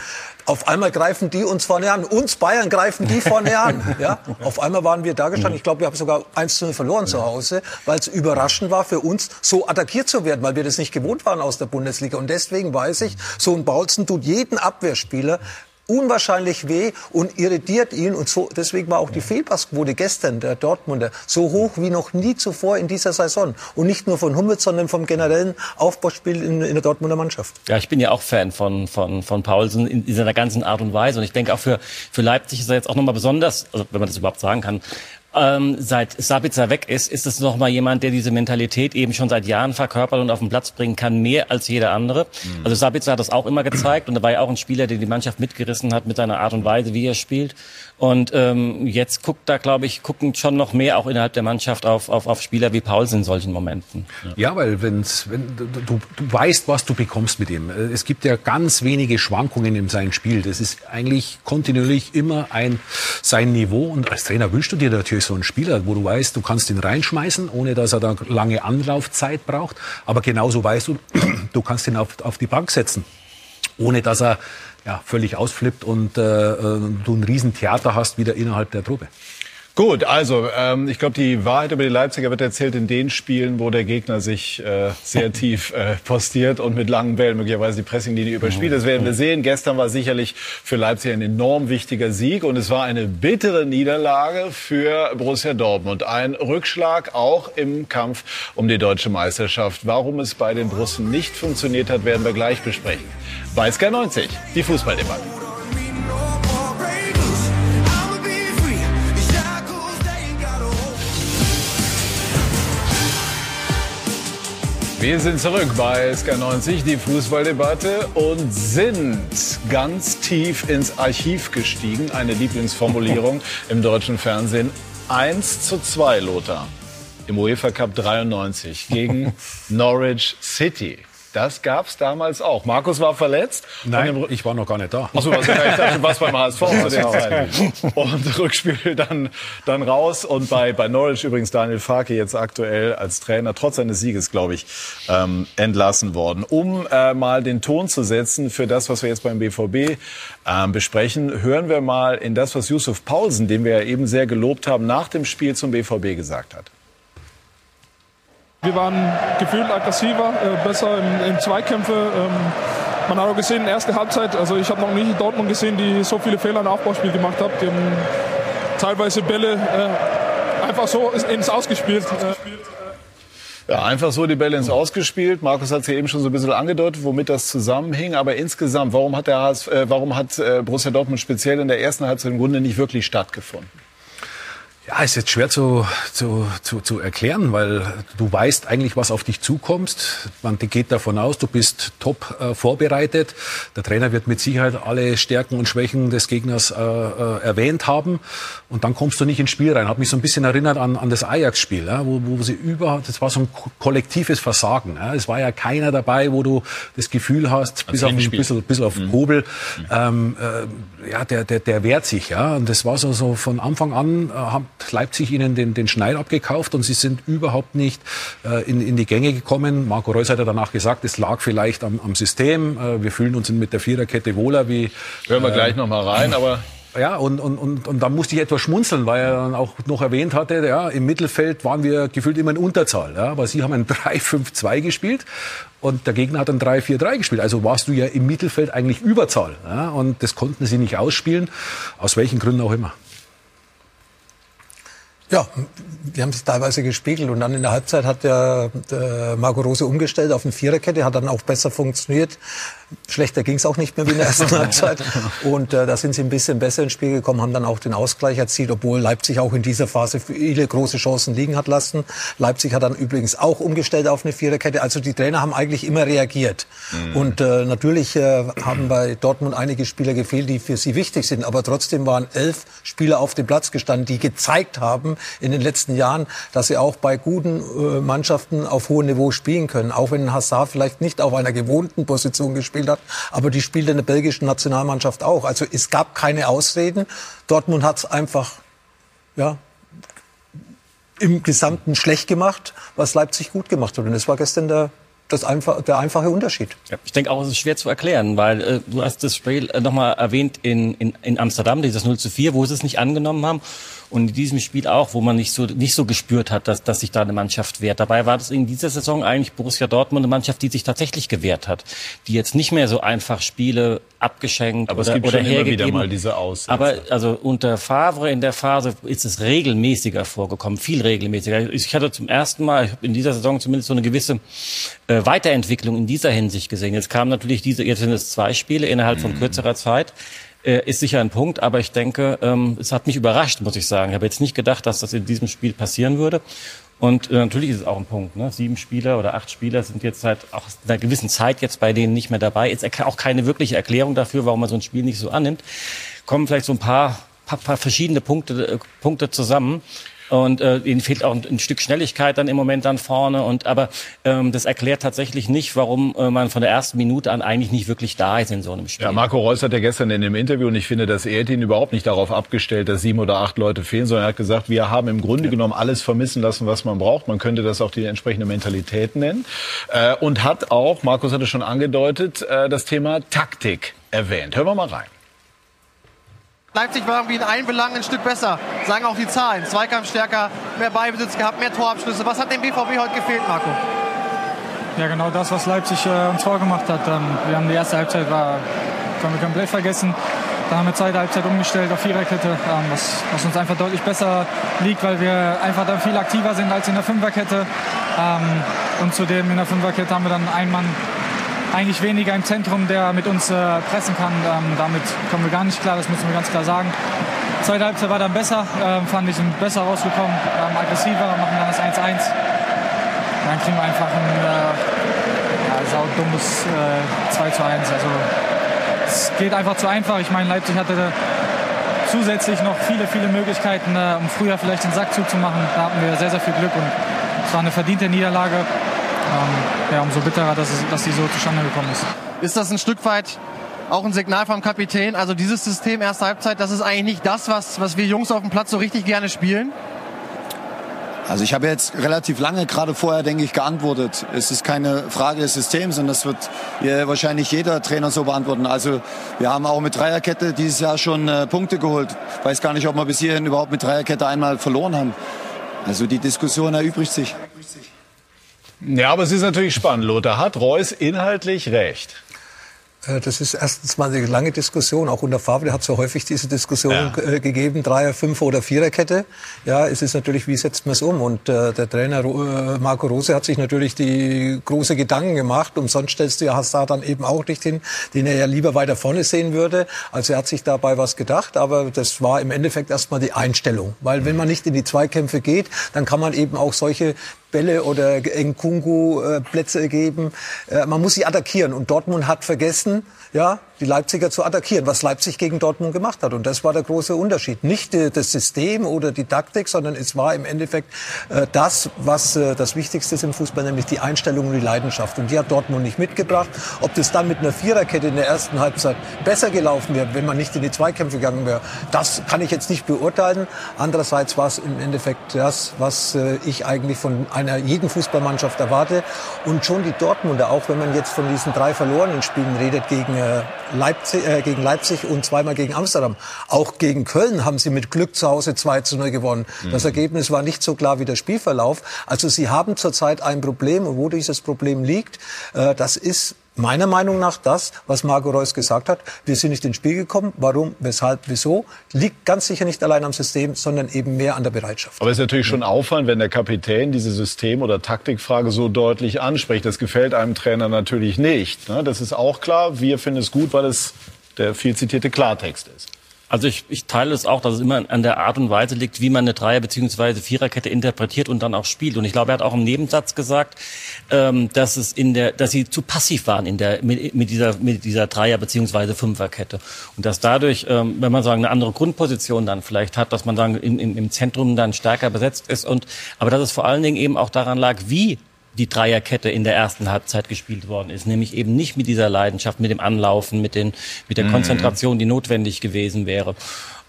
Auf einmal greifen die uns vorne an. Uns Bayern greifen die vorne an. Ja? Auf einmal waren wir da gestanden. Ich glaube, wir haben sogar 1 zu 0 verloren zu Hause, weil es überraschend war für uns, so attackiert zu werden, weil wir das nicht gewohnt waren aus der Bundesliga. Und deswegen weiß ich, so ein Paulsen tut jeden Abwehrspieler unwahrscheinlich weh und irritiert ihn. Und so, deswegen war auch die Fehlpassquote gestern der Dortmunder so hoch wie noch nie zuvor in dieser Saison. Und nicht nur von Hummels, sondern vom generellen Aufbauspiel in, in der Dortmunder Mannschaft. Ja, ich bin ja auch Fan von, von, von Paulsen in dieser ganzen Art und Weise. Und ich denke auch für, für Leipzig ist er jetzt auch nochmal besonders, also wenn man das überhaupt sagen kann, ähm, seit Sabitzer weg ist, ist es noch mal jemand, der diese Mentalität eben schon seit Jahren verkörpert und auf den Platz bringen kann, mehr als jeder andere. Mhm. Also Sabitzer hat das auch immer gezeigt und er war ja auch ein Spieler, der die Mannschaft mitgerissen hat mit seiner Art und Weise, wie er spielt. Und ähm, jetzt guckt da, glaube ich, gucken schon noch mehr auch innerhalb der Mannschaft auf, auf, auf Spieler wie Paulsen in solchen Momenten. Ja, weil wenn's, wenn du, du weißt, was du bekommst mit ihm. Es gibt ja ganz wenige Schwankungen in seinem Spiel. Das ist eigentlich kontinuierlich immer ein sein Niveau. Und als Trainer wünschst du dir natürlich so einen Spieler, wo du weißt, du kannst ihn reinschmeißen, ohne dass er da lange Anlaufzeit braucht. Aber genauso weißt du, du kannst ihn auf, auf die Bank setzen, ohne dass er ja, völlig ausflippt und äh, du ein Riesentheater hast wieder innerhalb der Truppe. Gut, also ähm, ich glaube, die Wahrheit über die Leipziger wird erzählt in den Spielen, wo der Gegner sich äh, sehr tief äh, postiert und mit langen Bällen möglicherweise die Pressinglinie überspielt. Das werden wir sehen. Gestern war sicherlich für Leipzig ein enorm wichtiger Sieg und es war eine bittere Niederlage für Borussia Dortmund. Ein Rückschlag auch im Kampf um die deutsche Meisterschaft. Warum es bei den Brussen nicht funktioniert hat, werden wir gleich besprechen. Bei Sky 90, die Fußballdebatte. Wir sind zurück bei SK90, die Fußballdebatte und sind ganz tief ins Archiv gestiegen. Eine Lieblingsformulierung im deutschen Fernsehen. 1 zu 2, Lothar, im UEFA Cup 93 gegen Norwich City. Das gab's damals auch. Markus war verletzt. Nein, ich war noch gar nicht da. Achso, also, ich dachte, warst beim HSV zu der Zeit. Und Rückspiel dann, dann raus. Und bei, bei Norwich übrigens Daniel Farke jetzt aktuell als Trainer, trotz seines Sieges, glaube ich, ähm, entlassen worden. Um äh, mal den Ton zu setzen für das, was wir jetzt beim BVB ähm, besprechen, hören wir mal in das, was Yusuf Paulsen, den wir ja eben sehr gelobt haben, nach dem Spiel zum BVB gesagt hat. Wir waren gefühlt aggressiver, äh, besser in, in Zweikämpfe. Ähm, man hat auch gesehen, ersten Halbzeit, also ich habe noch nie Dortmund gesehen, die so viele Fehler im Aufbauspiel gemacht haben. Die haben teilweise Bälle äh, einfach so ins Ausgespielt. Äh. Ja, einfach so die Bälle ins Ausgespielt. Markus hat es ja eben schon so ein bisschen angedeutet, womit das zusammenhing. Aber insgesamt, warum hat, der HS, äh, warum hat äh, Borussia Dortmund speziell in der ersten Halbzeit im Grunde nicht wirklich stattgefunden? Ja, ist jetzt schwer zu, zu, zu, zu erklären, weil du weißt eigentlich, was auf dich zukommst. Man geht davon aus, du bist top äh, vorbereitet. Der Trainer wird mit Sicherheit alle Stärken und Schwächen des Gegners äh, äh, erwähnt haben. Und dann kommst du nicht ins Spiel rein. Hat mich so ein bisschen erinnert an, an das Ajax-Spiel, ja, wo, wo sie überhaupt, das war so ein kollektives Versagen. Ja. Es war ja keiner dabei, wo du das Gefühl hast, bis auf, ein bisschen, bisschen auf mhm. Hobel, ähm, äh, ja, der, der, der wehrt sich. Ja. Und das war so, so von Anfang an, äh, Leipzig ihnen den, den Schneid abgekauft und sie sind überhaupt nicht äh, in, in die Gänge gekommen. Marco Reus hat ja danach gesagt, es lag vielleicht am, am System. Äh, wir fühlen uns mit der Viererkette wohler wie. Hören wir äh, gleich noch mal rein, aber ja, und, und, und, und da musste ich etwas schmunzeln, weil er dann auch noch erwähnt hatte, ja, im Mittelfeld waren wir gefühlt immer in Unterzahl. Ja, aber sie haben ein 3-5-2 gespielt und der Gegner hat ein 3-4-3 gespielt. Also warst du ja im Mittelfeld eigentlich Überzahl. Ja, und das konnten sie nicht ausspielen, aus welchen Gründen auch immer. Ja, die haben sich teilweise gespiegelt und dann in der Halbzeit hat der, der Marco Rose umgestellt auf eine Viererkette, hat dann auch besser funktioniert. Schlechter ging es auch nicht mehr wie in der ersten Halbzeit. Und äh, da sind sie ein bisschen besser ins Spiel gekommen, haben dann auch den Ausgleich erzielt, obwohl Leipzig auch in dieser Phase viele große Chancen liegen hat lassen. Leipzig hat dann übrigens auch umgestellt auf eine Viererkette. Also die Trainer haben eigentlich immer reagiert. Mhm. Und äh, natürlich äh, haben bei Dortmund einige Spieler gefehlt, die für sie wichtig sind. Aber trotzdem waren elf Spieler auf dem Platz gestanden, die gezeigt haben in den letzten Jahren, dass sie auch bei guten äh, Mannschaften auf hohem Niveau spielen können. Auch wenn Hazard vielleicht nicht auf einer gewohnten Position gespielt gespielt hat, aber die spielt in der belgischen Nationalmannschaft auch. Also es gab keine Ausreden. Dortmund hat es einfach ja, im Gesamten schlecht gemacht, was Leipzig gut gemacht hat. Und das war gestern der das einfach, der einfache Unterschied. Ja, ich denke auch, es ist schwer zu erklären, weil äh, du hast das Spiel äh, nochmal erwähnt in, in, in Amsterdam, dieses 0 zu 4, wo sie es nicht angenommen haben. Und in diesem Spiel auch, wo man nicht so, nicht so gespürt hat, dass, dass sich da eine Mannschaft wehrt. Dabei war das in dieser Saison eigentlich Borussia Dortmund eine Mannschaft, die sich tatsächlich gewehrt hat. Die jetzt nicht mehr so einfach Spiele abgeschenkt Aber oder, es gibt oder schon hergegeben. immer wieder mal diese Aussätze. Aber also unter Favre in der Phase ist es regelmäßiger vorgekommen, viel regelmäßiger. Ich hatte zum ersten Mal in dieser Saison zumindest so eine gewisse äh, Weiterentwicklung in dieser Hinsicht gesehen. Jetzt kamen natürlich diese, jetzt sind es zwei Spiele innerhalb von mhm. kürzerer Zeit äh, ist sicher ein Punkt, aber ich denke, ähm, es hat mich überrascht, muss ich sagen. Ich habe jetzt nicht gedacht, dass das in diesem Spiel passieren würde. Und äh, natürlich ist es auch ein Punkt. Ne? Sieben Spieler oder acht Spieler sind jetzt seit auch einer gewissen Zeit jetzt bei denen nicht mehr dabei. Ist auch keine wirkliche Erklärung dafür, warum man so ein Spiel nicht so annimmt. Kommen vielleicht so ein paar, paar, paar verschiedene Punkte, äh, Punkte zusammen. Und äh, ihnen fehlt auch ein, ein, Stück Schnelligkeit dann im Moment dann vorne. Und aber ähm, das erklärt tatsächlich nicht, warum äh, man von der ersten Minute an eigentlich nicht wirklich da ist in so einem Spiel. Ja, Marco Reus hat ja gestern in dem Interview, und ich finde, dass er ihn überhaupt nicht darauf abgestellt, dass sieben oder acht Leute fehlen, sondern er hat gesagt, wir haben im Grunde ja. genommen alles vermissen lassen, was man braucht. Man könnte das auch die entsprechende Mentalität nennen. Äh, und hat auch, Markus hatte schon angedeutet, äh, das Thema Taktik erwähnt. Hören wir mal rein. Leipzig war irgendwie in allen Belangen ein Stück besser. Sagen auch die Zahlen. Zweikampf stärker, mehr Beibesitz gehabt, mehr Torabschlüsse. Was hat dem BVB heute gefehlt, Marco? Ja, genau das, was Leipzig äh, uns vorgemacht hat. Ähm, wir haben die erste Halbzeit war, können wir komplett vergessen. Dann haben wir zweite Halbzeit umgestellt auf Viererkette, ähm, was, was, uns einfach deutlich besser liegt, weil wir einfach dann viel aktiver sind als in der Fünferkette. Ähm, und zudem in der Fünferkette haben wir dann einen Mann eigentlich weniger im Zentrum, der mit uns äh, pressen kann. Ähm, damit kommen wir gar nicht klar, das müssen wir ganz klar sagen. Zweite Halbzeit war dann besser, äh, fand ich, sind besser rausgekommen, ähm, aggressiver, machen dann das 1-1 dann kriegen wir einfach ein äh, ja, saudummes äh, 2 zu 1. Also es geht einfach zu einfach. Ich meine, Leipzig hatte zusätzlich noch viele, viele Möglichkeiten, äh, um früher vielleicht den Sack zuzumachen. Da hatten wir sehr, sehr viel Glück und es war eine verdiente Niederlage. Ähm, ja, umso bitterer, dass, es, dass die so zustande gekommen ist. Ist das ein Stück weit auch ein Signal vom Kapitän? Also dieses System erste Halbzeit, das ist eigentlich nicht das, was, was wir Jungs auf dem Platz so richtig gerne spielen? Also ich habe jetzt relativ lange gerade vorher, denke ich, geantwortet. Es ist keine Frage des Systems sondern das wird wahrscheinlich jeder Trainer so beantworten. Also wir haben auch mit Dreierkette dieses Jahr schon äh, Punkte geholt. Ich weiß gar nicht, ob wir bis hierhin überhaupt mit Dreierkette einmal verloren haben. Also die Diskussion erübrigt sich. Ja, aber es ist natürlich spannend. Lothar hat Reus inhaltlich recht. Äh, das ist erstens mal eine lange Diskussion. Auch unter Favre hat es ja häufig diese Diskussion ja. Äh, gegeben, Dreier-, Fünfer- oder Viererkette. Ja, es ist natürlich, wie setzt man es um? Und äh, der Trainer äh, Marco Rose hat sich natürlich die große Gedanken gemacht. Und sonst stellst du ja Hazard dann eben auch nicht hin, den er ja lieber weiter vorne sehen würde. Also er hat sich dabei was gedacht. Aber das war im Endeffekt erstmal die Einstellung. Weil wenn man nicht in die Zweikämpfe geht, dann kann man eben auch solche Bälle oder Nkungu äh, geben. Äh, man muss sie attackieren. Und Dortmund hat vergessen, ja, die Leipziger zu attackieren, was Leipzig gegen Dortmund gemacht hat. Und das war der große Unterschied. Nicht äh, das System oder die Taktik, sondern es war im Endeffekt äh, das, was äh, das Wichtigste ist im Fußball, nämlich die Einstellung und die Leidenschaft. Und die hat Dortmund nicht mitgebracht. Ob das dann mit einer Viererkette in der ersten Halbzeit besser gelaufen wäre, wenn man nicht in die Zweikämpfe gegangen wäre, das kann ich jetzt nicht beurteilen. Andererseits war es im Endeffekt das, was äh, ich eigentlich von einer jeden Fußballmannschaft erwarte. Und schon die Dortmunder, auch wenn man jetzt von diesen drei verlorenen Spielen redet gegen äh, Leipzig, äh, gegen Leipzig und zweimal gegen Amsterdam. Auch gegen Köln haben sie mit Glück zu Hause 2 zu 0 gewonnen. Mhm. Das Ergebnis war nicht so klar wie der Spielverlauf. Also sie haben zurzeit ein Problem und wo dieses Problem liegt, äh, das ist meiner Meinung nach das, was Marco Reus gesagt hat. Wir sind nicht ins Spiel gekommen. Warum, weshalb, wieso? Liegt ganz sicher nicht allein am System, sondern eben mehr an der Bereitschaft. Aber es ist natürlich schon auffallend, wenn der Kapitän diese System- oder Taktikfrage so deutlich anspricht. Das gefällt einem Trainer natürlich nicht. Ne? Das ist auch klar. Wir finden es gut, weil es der viel zitierte Klartext ist. Also ich, ich teile es auch, dass es immer an der Art und Weise liegt, wie man eine Dreier- bzw. Viererkette interpretiert und dann auch spielt. Und ich glaube, er hat auch im Nebensatz gesagt, ähm, dass es in der, dass sie zu passiv waren in der mit, mit dieser mit dieser Dreier- bzw. Fünferkette und dass dadurch, ähm, wenn man sagen eine andere Grundposition dann vielleicht hat, dass man sagen im, im, im Zentrum dann stärker besetzt ist und aber dass es vor allen Dingen eben auch daran lag, wie die Dreierkette in der ersten Halbzeit gespielt worden ist, nämlich eben nicht mit dieser Leidenschaft, mit dem Anlaufen, mit, den, mit der mhm. Konzentration, die notwendig gewesen wäre.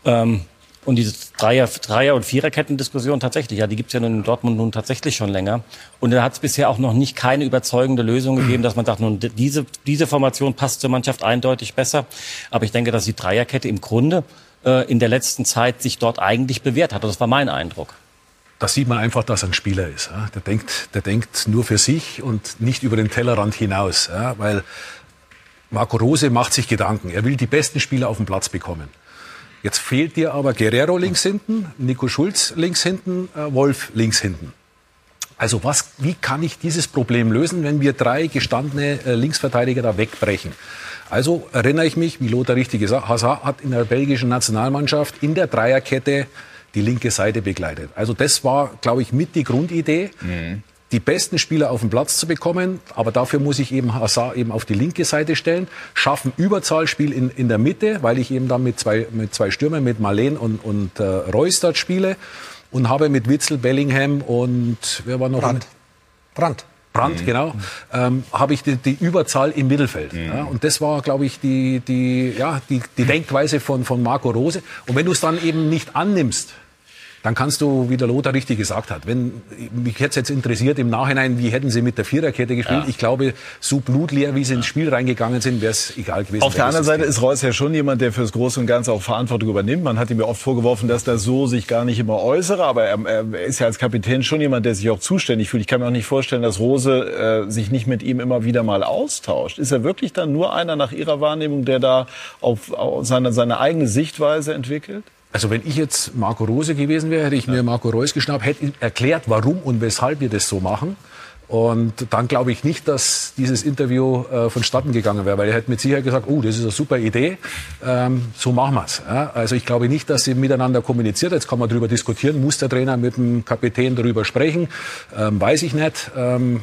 Ähm, und diese Dreier-, Dreier und Viererketten-Diskussion tatsächlich, ja, die gibt's ja nun in Dortmund nun tatsächlich schon länger. Und da hat es bisher auch noch nicht keine überzeugende Lösung gegeben, dass man sagt, nun, diese, diese Formation passt zur Mannschaft eindeutig besser. Aber ich denke, dass die Dreierkette im Grunde äh, in der letzten Zeit sich dort eigentlich bewährt hat. Das war mein Eindruck da sieht man einfach, dass er ein Spieler ist. Der denkt, der denkt nur für sich und nicht über den Tellerrand hinaus. Weil Marco Rose macht sich Gedanken. Er will die besten Spieler auf den Platz bekommen. Jetzt fehlt dir aber Guerrero links hinten, Nico Schulz links hinten, äh, Wolf links hinten. Also was, wie kann ich dieses Problem lösen, wenn wir drei gestandene äh, Linksverteidiger da wegbrechen? Also erinnere ich mich, wie Lothar richtig gesagt hat in der belgischen Nationalmannschaft in der Dreierkette die linke Seite begleitet. Also das war, glaube ich, mit die Grundidee. Mhm. Die besten Spieler auf den Platz zu bekommen, aber dafür muss ich eben Hazard eben auf die linke Seite stellen, schaffen Überzahlspiel in, in der Mitte, weil ich eben dann mit zwei, mit zwei Stürmern, mit Marleen und, und äh, Reus dort spiele und habe mit Witzel, Bellingham und wer war noch? Brandt. Brandt. Brandt, mhm. genau, ähm, habe ich die, die, Überzahl im Mittelfeld. Mhm. Ja, und das war, glaube ich, die, die, ja, die, die Denkweise von, von Marco Rose. Und wenn du es dann eben nicht annimmst, dann kannst du, wie der Lothar richtig gesagt hat, wenn mich hätte jetzt interessiert im Nachhinein, wie hätten sie mit der Viererkette gespielt? Ja. Ich glaube, so blutleer, wie sie ins Spiel reingegangen sind, wäre es egal gewesen. Auf der anderen Seite ist Reus ja schon jemand, der fürs Große und Ganze auch Verantwortung übernimmt. Man hat ihm ja oft vorgeworfen, dass er so sich gar nicht immer äußere, aber er, er ist ja als Kapitän schon jemand, der sich auch zuständig fühlt. Ich kann mir auch nicht vorstellen, dass Rose äh, sich nicht mit ihm immer wieder mal austauscht. Ist er wirklich dann nur einer nach Ihrer Wahrnehmung, der da auf, auf seine, seine eigene Sichtweise entwickelt? Also wenn ich jetzt Marco Rose gewesen wäre, hätte ich mir Marco Reus geschnappt, hätte ihm erklärt, warum und weshalb wir das so machen. Und dann glaube ich nicht, dass dieses Interview äh, vonstatten gegangen wäre, weil er hätte mit Sicherheit gesagt, oh, das ist eine super Idee, ähm, so machen wir's. Ja? Also ich glaube nicht, dass sie miteinander kommuniziert. Jetzt kann man darüber diskutieren, muss der Trainer mit dem Kapitän darüber sprechen, ähm, weiß ich nicht. Ähm,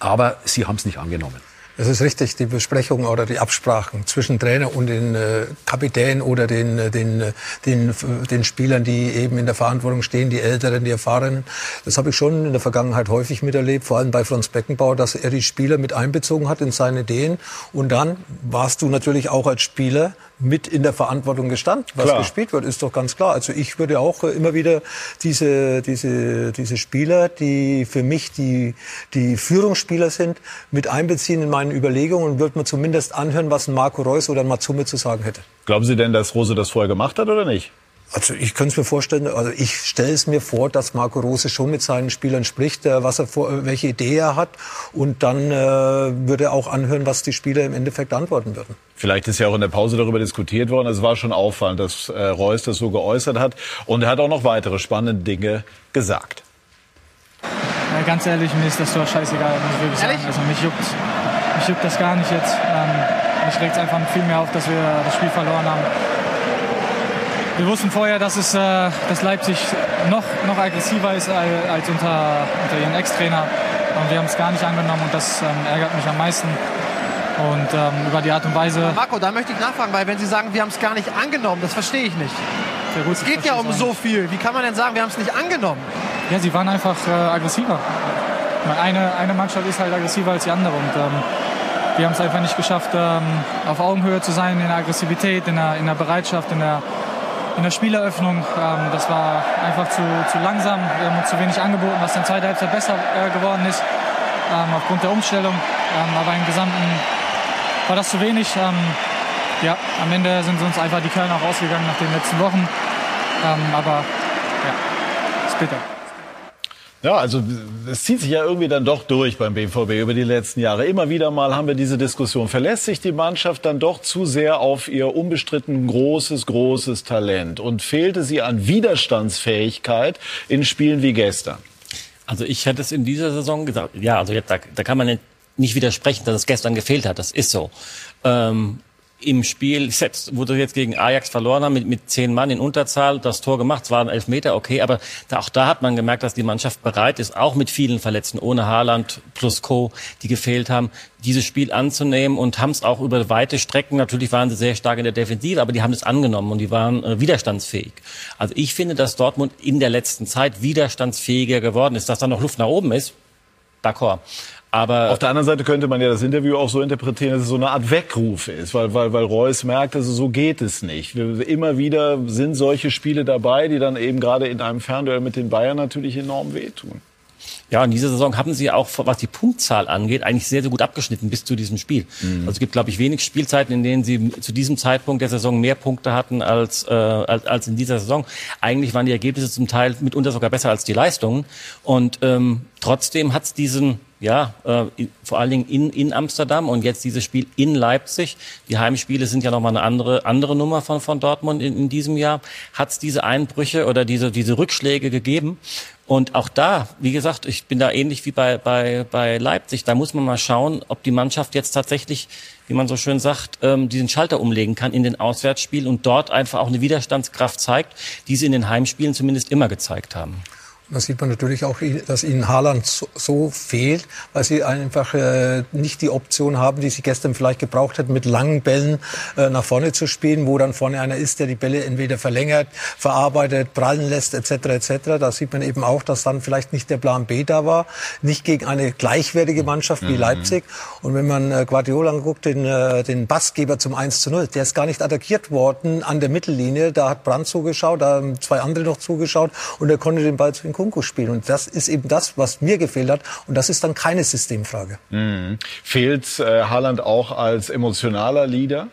aber sie haben es nicht angenommen. Es ist richtig, die Besprechungen oder die Absprachen zwischen Trainer und den äh, Kapitän oder den, äh, den, äh, den, den Spielern, die eben in der Verantwortung stehen, die Älteren, die Erfahrenen. Das habe ich schon in der Vergangenheit häufig miterlebt, vor allem bei Franz Beckenbauer, dass er die Spieler mit einbezogen hat in seine Ideen. Und dann warst du natürlich auch als Spieler mit in der Verantwortung gestanden. Was klar. gespielt wird, ist doch ganz klar. Also ich würde auch immer wieder diese, diese, diese Spieler, die für mich die, die Führungsspieler sind, mit einbeziehen in meinen Überlegungen und würde mir zumindest anhören, was ein Marco Reus oder ein Matsume zu sagen hätte. Glauben Sie denn, dass Rose das vorher gemacht hat oder nicht? Also ich könnte es mir vorstellen, also ich stelle es mir vor, dass Marco Rose schon mit seinen Spielern spricht, äh, was er vor, äh, welche Idee er hat und dann äh, würde er auch anhören, was die Spieler im Endeffekt antworten würden. Vielleicht ist ja auch in der Pause darüber diskutiert worden. Es war schon auffallend, dass äh, Reus das so geäußert hat und er hat auch noch weitere spannende Dinge gesagt. Ja, ganz ehrlich, mir ist das doch scheißegal, muss ich wirklich sagen. Also mich juckt, mich juckt das gar nicht jetzt. Ähm, mich regt es einfach viel mehr auf, dass wir das Spiel verloren haben. Wir wussten vorher, dass, es, äh, dass Leipzig noch, noch aggressiver ist als unter, unter ihren Ex-Trainer. Und wir haben es gar nicht angenommen und das ähm, ärgert mich am meisten. Und ähm, über die Art und Weise. Marco, da möchte ich nachfragen, weil wenn Sie sagen, wir haben es gar nicht angenommen, das verstehe ich nicht. Gut, es geht ja um so viel. Wie kann man denn sagen, wir haben es nicht angenommen? Ja, sie waren einfach äh, aggressiver. Eine, eine Mannschaft ist halt aggressiver als die andere. Und ähm, wir haben es einfach nicht geschafft, ähm, auf Augenhöhe zu sein in der Aggressivität, in der, in der Bereitschaft, in der, in der Spieleröffnung. Ähm, das war einfach zu, zu langsam. Wir haben uns zu wenig angeboten, was in der zweiten Halbzeit besser äh, geworden ist, ähm, aufgrund der Umstellung. Ähm, aber im Gesamten war das zu wenig. Ähm, ja, am Ende sind uns einfach die Kölner auch ausgegangen nach den letzten Wochen. Ähm, aber ja, ist bitter. Ja, also es zieht sich ja irgendwie dann doch durch beim BVB über die letzten Jahre. Immer wieder mal haben wir diese Diskussion. Verlässt sich die Mannschaft dann doch zu sehr auf ihr unbestritten großes, großes Talent und fehlte sie an Widerstandsfähigkeit in Spielen wie gestern? Also ich hätte es in dieser Saison gesagt, ja, also da, da kann man nicht widersprechen, dass es gestern gefehlt hat. Das ist so. Ähm, im Spiel, selbst wo wir jetzt gegen Ajax verloren haben, mit, mit zehn Mann in Unterzahl, das Tor gemacht, es waren elf Meter, okay, aber da, auch da hat man gemerkt, dass die Mannschaft bereit ist, auch mit vielen Verletzten, ohne Haaland plus Co., die gefehlt haben, dieses Spiel anzunehmen und haben es auch über weite Strecken, natürlich waren sie sehr stark in der Defensive, aber die haben es angenommen und die waren äh, widerstandsfähig. Also ich finde, dass Dortmund in der letzten Zeit widerstandsfähiger geworden ist, dass da noch Luft nach oben ist. D'accord. Aber auf der anderen Seite könnte man ja das Interview auch so interpretieren, dass es so eine Art Weckruf ist, weil, weil, weil Reus merkt, also so geht es nicht. Wir, immer wieder sind solche Spiele dabei, die dann eben gerade in einem Fernduell mit den Bayern natürlich enorm wehtun. Ja, in dieser Saison haben sie auch, was die Punktzahl angeht, eigentlich sehr, sehr gut abgeschnitten bis zu diesem Spiel. Mhm. Also es gibt, glaube ich, wenig Spielzeiten, in denen sie zu diesem Zeitpunkt der Saison mehr Punkte hatten als, äh, als, als in dieser Saison. Eigentlich waren die Ergebnisse zum Teil mitunter sogar besser als die Leistungen. Und ähm, trotzdem hat es diesen ja, äh, vor allen Dingen in, in Amsterdam und jetzt dieses Spiel in Leipzig. Die Heimspiele sind ja nochmal eine andere, andere Nummer von, von Dortmund in, in diesem Jahr. Hat es diese Einbrüche oder diese, diese Rückschläge gegeben? Und auch da, wie gesagt, ich bin da ähnlich wie bei, bei, bei Leipzig. Da muss man mal schauen, ob die Mannschaft jetzt tatsächlich, wie man so schön sagt, ähm, diesen Schalter umlegen kann in den Auswärtsspielen und dort einfach auch eine Widerstandskraft zeigt, die sie in den Heimspielen zumindest immer gezeigt haben. Da sieht man natürlich auch, dass ihnen Haaland so, so fehlt, weil sie einfach äh, nicht die Option haben, die sie gestern vielleicht gebraucht hätten, mit langen Bällen äh, nach vorne zu spielen, wo dann vorne einer ist, der die Bälle entweder verlängert, verarbeitet, prallen lässt, etc. etc. Da sieht man eben auch, dass dann vielleicht nicht der Plan B da war, nicht gegen eine gleichwertige Mannschaft wie mhm. Leipzig. Und wenn man äh, Guardiola anguckt, den, äh, den Bassgeber zum 1 zu 0, der ist gar nicht attackiert worden an der Mittellinie. Da hat Brandt zugeschaut, da haben zwei andere noch zugeschaut und er konnte den Ball zu den Kunku spielen. Und das ist eben das, was mir gefehlt hat. Und das ist dann keine Systemfrage. Mhm. Fehlt äh, Haaland auch als emotionaler Leader?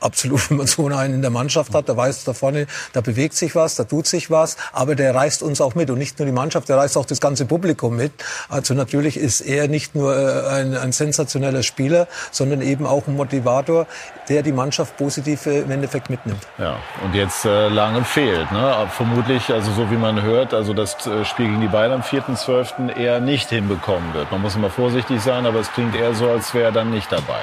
Absolut, wenn man so einen in der Mannschaft hat, da weiß da vorne, da bewegt sich was, da tut sich was, aber der reißt uns auch mit und nicht nur die Mannschaft, der reißt auch das ganze Publikum mit. Also natürlich ist er nicht nur äh, ein, ein sensationeller Spieler, sondern eben auch ein Motivator, der die Mannschaft positiv äh, im Endeffekt mitnimmt. Ja, und jetzt äh, lange fehlt, ne? Vermutlich, also so wie man hört, also das äh, Spiel gegen die Bayern am 4.12. eher nicht hinbekommen wird. Man muss immer vorsichtig sein, aber es klingt eher so, als wäre er dann nicht dabei.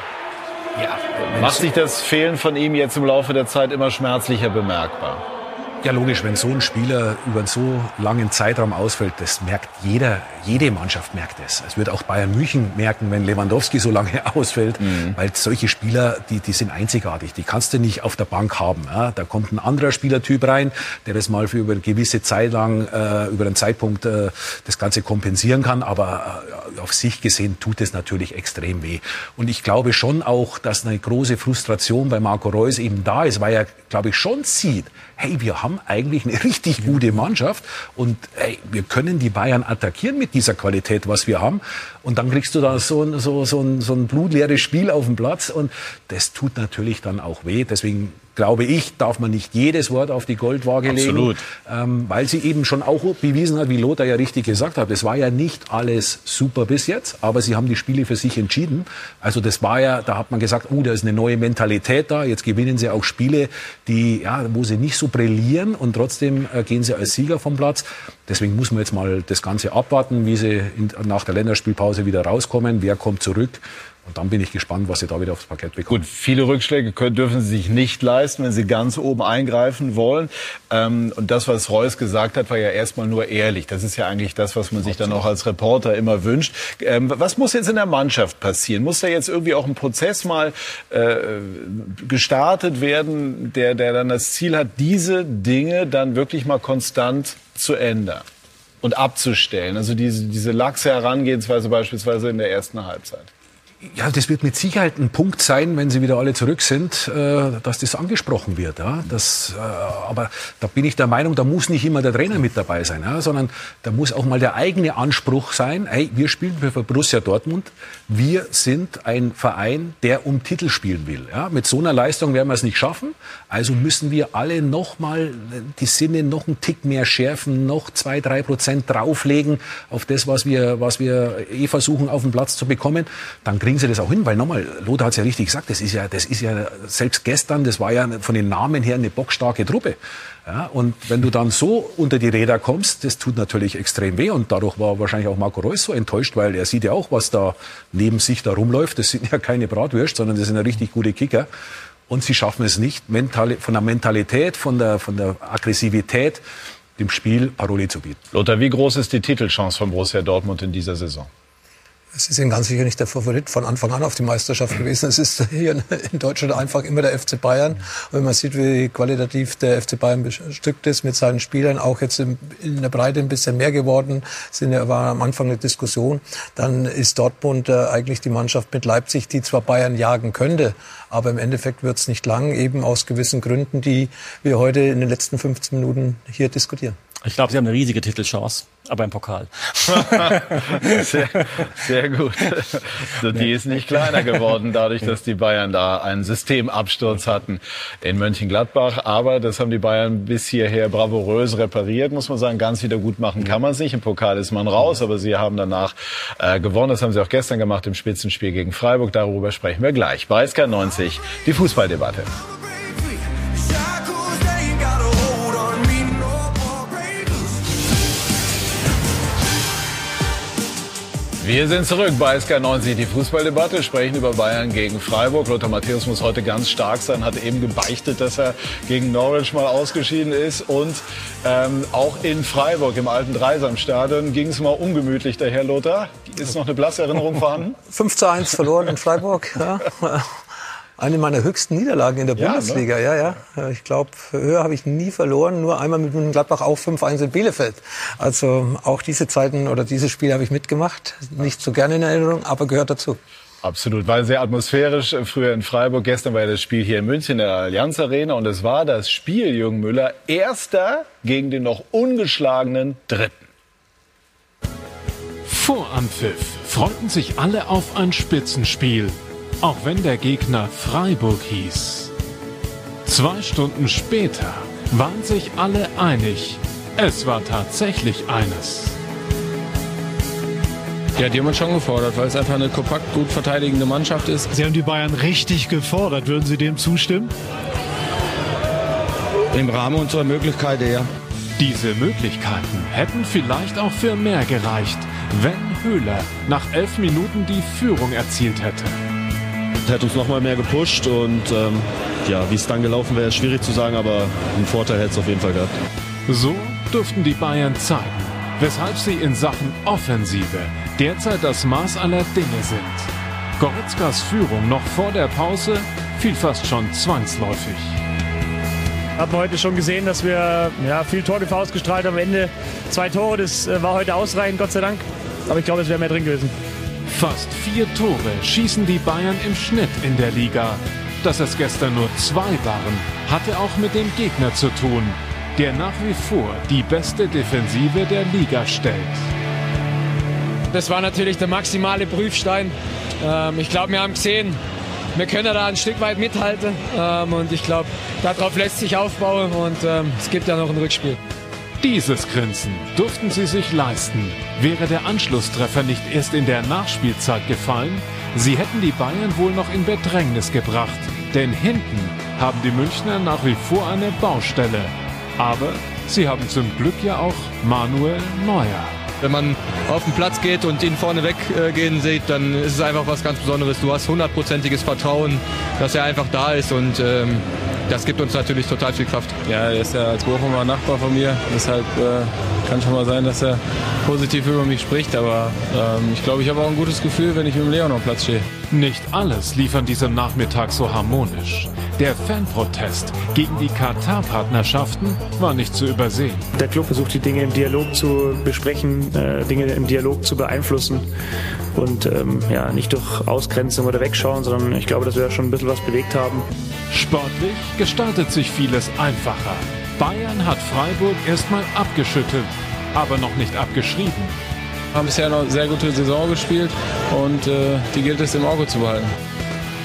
Ja, macht sich das Fehlen von ihm jetzt im Laufe der Zeit immer schmerzlicher bemerkbar? Ja, logisch, wenn so ein Spieler über einen so langen Zeitraum ausfällt, das merkt jeder, jede Mannschaft merkt es. Es wird auch Bayern München merken, wenn Lewandowski so lange ausfällt, mhm. weil solche Spieler, die, die sind einzigartig. Die kannst du nicht auf der Bank haben. Ja? Da kommt ein anderer Spielertyp rein, der das mal für über eine gewisse Zeit lang, äh, über einen Zeitpunkt äh, das Ganze kompensieren kann. Aber äh, auf sich gesehen tut es natürlich extrem weh. Und ich glaube schon auch, dass eine große Frustration bei Marco Reus eben da ist, weil er, glaube ich, schon sieht, hey, wir haben eigentlich eine richtig gute Mannschaft und hey, wir können die Bayern attackieren mit dieser Qualität, was wir haben. Und dann kriegst du da so ein, so, so so ein blutleeres Spiel auf dem Platz und das tut natürlich dann auch weh. Deswegen glaube ich, darf man nicht jedes Wort auf die Goldwaage Absolut. legen, ähm, weil sie eben schon auch bewiesen hat, wie Lothar ja richtig gesagt hat, es war ja nicht alles super bis jetzt, aber sie haben die Spiele für sich entschieden. Also das war ja, da hat man gesagt, oh, da ist eine neue Mentalität da, jetzt gewinnen sie auch Spiele, die, ja, wo sie nicht so brillieren und trotzdem äh, gehen sie als Sieger vom Platz. Deswegen muss man jetzt mal das Ganze abwarten, wie sie in, nach der Länderspielpause wieder rauskommen, wer kommt zurück. Und dann bin ich gespannt, was sie da wieder aufs Parkett bekommen. Gut, viele Rückschläge können, dürfen sie sich nicht leisten, wenn sie ganz oben eingreifen wollen. Ähm, und das, was Reus gesagt hat, war ja erstmal nur ehrlich. Das ist ja eigentlich das, was man sich dann auch als Reporter immer wünscht. Ähm, was muss jetzt in der Mannschaft passieren? Muss da jetzt irgendwie auch ein Prozess mal äh, gestartet werden, der, der dann das Ziel hat, diese Dinge dann wirklich mal konstant zu ändern? und abzustellen. Also diese, diese laxe Herangehensweise beispielsweise in der ersten Halbzeit. Ja, das wird mit Sicherheit ein Punkt sein, wenn sie wieder alle zurück sind, äh, dass das angesprochen wird. Das, äh, aber da bin ich der Meinung, da muss nicht immer der Trainer mit dabei sein, sondern da muss auch mal der eigene Anspruch sein, hey, wir spielen für Borussia Dortmund, wir sind ein Verein, der um Titel spielen will. Mit so einer Leistung werden wir es nicht schaffen, also müssen wir alle noch mal die Sinne noch einen Tick mehr schärfen, noch zwei, drei Prozent drauflegen auf das, was wir, was wir eh versuchen auf den Platz zu bekommen. Dann kriegen sie das auch hin, weil nochmal, Lothar hat es ja richtig gesagt, das ist ja, das ist ja selbst gestern, das war ja von den Namen her eine bockstarke Truppe. Ja, und wenn du dann so unter die Räder kommst, das tut natürlich extrem weh. Und dadurch war wahrscheinlich auch Marco Reus so enttäuscht, weil er sieht ja auch, was da neben sich da rumläuft. Das sind ja keine Bratwürste, sondern das sind ja richtig gute Kicker. Und sie schaffen es nicht, von der Mentalität, von der, von der Aggressivität, dem Spiel Paroli zu bieten. Lothar, wie groß ist die Titelchance von Borussia Dortmund in dieser Saison? Sie sind ganz sicher nicht der Favorit von Anfang an auf die Meisterschaft gewesen. Es ist hier in Deutschland einfach immer der FC Bayern. Und wenn man sieht, wie qualitativ der FC Bayern bestückt ist mit seinen Spielern, auch jetzt in der Breite ein bisschen mehr geworden, sind ja, war am Anfang eine Diskussion, dann ist Dortmund äh, eigentlich die Mannschaft mit Leipzig, die zwar Bayern jagen könnte, aber im Endeffekt wird es nicht lang, eben aus gewissen Gründen, die wir heute in den letzten 15 Minuten hier diskutieren. Ich glaube, sie haben eine riesige Titelchance, aber im Pokal. sehr, sehr gut. So, die ist nicht kleiner geworden, dadurch, dass die Bayern da einen Systemabsturz hatten in Mönchengladbach. Aber das haben die Bayern bis hierher bravourös repariert, muss man sagen. Ganz wieder gut machen kann man es nicht. Im Pokal ist man raus, aber sie haben danach äh, gewonnen. Das haben sie auch gestern gemacht im Spitzenspiel gegen Freiburg. Darüber sprechen wir gleich. Bei SK90 die Fußballdebatte. Wir sind zurück bei SK90, die Fußballdebatte, sprechen über Bayern gegen Freiburg. Lothar Matthäus muss heute ganz stark sein, hat eben gebeichtet, dass er gegen Norwich mal ausgeschieden ist. Und ähm, auch in Freiburg im alten Dreisamstadion ging es mal ungemütlich daher, Lothar. Ist noch eine blasse Erinnerung vorhanden? 5 zu 1 verloren in Freiburg. Ja. Eine meiner höchsten Niederlagen in der Ja, ne? Bundesliga. Ja, ja. Ich glaube, höher habe ich nie verloren. Nur einmal mit Gladbach auch 5-1 in Bielefeld. Also auch diese Zeiten oder dieses Spiel habe ich mitgemacht. Nicht so gerne in Erinnerung, aber gehört dazu. Absolut, war sehr atmosphärisch äh, früher in Freiburg. Gestern war ja das Spiel hier in München in der Allianz Arena und es war das Spiel, Jürgen Müller, erster gegen den noch ungeschlagenen Dritten. Vor Anpfiff freuten sich alle auf ein Spitzenspiel, auch wenn der Gegner Freiburg hieß. Zwei Stunden später waren sich alle einig, es war tatsächlich eines. Ja, die haben uns schon gefordert, weil es einfach eine kompakt gut verteidigende Mannschaft ist. Sie haben die Bayern richtig gefordert. Würden Sie dem zustimmen? Im Rahmen unserer Möglichkeiten, ja. Diese Möglichkeiten hätten vielleicht auch für mehr gereicht, wenn Höhler nach elf Minuten die Führung erzielt hätte. Das hätte uns noch mal mehr gepusht und ähm, ja, wie es dann gelaufen wäre, ist schwierig zu sagen, aber einen Vorteil hätte es auf jeden Fall gehabt. So dürften die Bayern zeigen, weshalb sie in Sachen Offensive derzeit das Maß aller Dinge sind. Goretzkas Führung noch vor der Pause fiel fast schon zwangsläufig. Haben wir heute schon gesehen, dass wir ja, viel Torgefahr ausgestrahlt haben. Am Ende zwei Tore, das äh, war heute ausreichend, Gott sei Dank. Aber ich glaube, es wäre mehr drin gewesen. Fast vier Tore schießen die Bayern im Schnitt in der Liga. Dass es gestern nur zwei waren, hatte auch mit dem Gegner zu tun, der nach wie vor die beste Defensive der Liga stellt. Das war natürlich der maximale Prüfstein. Ähm, ich glaube, wir haben gesehen, wir können da ein Stück weit mithalten. Ähm, und ich glaube, darauf lässt sich aufbauen und ähm, es gibt ja noch ein Rückspiel. Dieses Grinsen durften sie sich leisten. Wäre der Anschlusstreffer nicht erst in der Nachspielzeit gefallen, sie hätten die Bayern wohl noch in Bedrängnis gebracht. Denn hinten haben die Münchner nach wie vor eine Baustelle. Aber sie haben zum Glück ja auch Manuel Neuer. Wenn man auf den Platz geht und ihn vorne weggehen sieht, dann ist es einfach was ganz Besonderes. Du hast hundertprozentiges Vertrauen, dass er einfach da ist und ähm, das gibt uns natürlich total viel Kraft. Ja, er ist ja als Bochumer Nachbar von mir, deshalb äh, kann schon mal sein, dass er positiv über mich spricht, aber ähm, ich glaube, ich habe auch ein gutes Gefühl, wenn ich mit dem Leon am Platz stehe. Nicht alles lief an diesem Nachmittag so harmonisch. Der Fanprotest gegen die Katar-Partnerschaften war nicht zu übersehen. Der Club versucht, die Dinge im Dialog zu besprechen, äh, Dinge im Dialog zu beeinflussen. Und ähm, ja, nicht durch Ausgrenzung oder Wegschauen, sondern ich glaube, dass wir da schon ein bisschen was bewegt haben. Sportlich gestaltet sich vieles einfacher. Bayern hat Freiburg erstmal abgeschüttelt, aber noch nicht abgeschrieben. Wir haben bisher noch eine sehr gute Saison gespielt und äh, die gilt es im Auge zu behalten.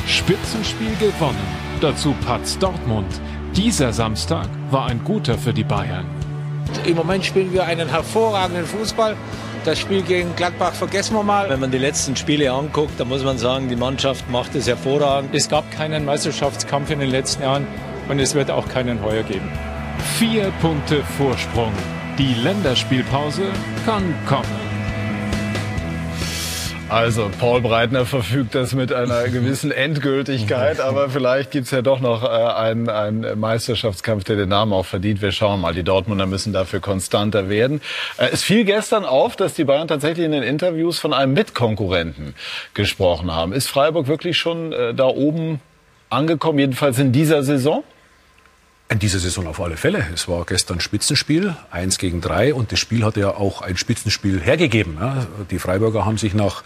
Spitzenspiel gewonnen, dazu Patz Dortmund. Dieser Samstag war ein guter für die Bayern. Im Moment spielen wir einen hervorragenden Fußball. Das Spiel gegen Gladbach vergessen wir mal. Wenn man die letzten Spiele anguckt, dann muss man sagen, die Mannschaft macht es hervorragend. Es gab keinen Meisterschaftskampf in den letzten Jahren und es wird auch keinen heuer geben. Vier Punkte Vorsprung. Die Länderspielpause kann kommen. Also, Paul Breitner verfügt das mit einer gewissen Endgültigkeit, aber vielleicht gibt's ja doch noch äh, einen, einen Meisterschaftskampf, der den Namen auch verdient. Wir schauen mal, die Dortmunder müssen dafür konstanter werden. Äh, es fiel gestern auf, dass die Bayern tatsächlich in den Interviews von einem Mitkonkurrenten gesprochen haben. Ist Freiburg wirklich schon äh, da oben angekommen, jedenfalls in dieser Saison? In dieser Saison auf alle Fälle. Es war gestern Spitzenspiel, eins gegen drei, und das Spiel hat ja auch ein Spitzenspiel hergegeben. Die Freiburger haben sich nach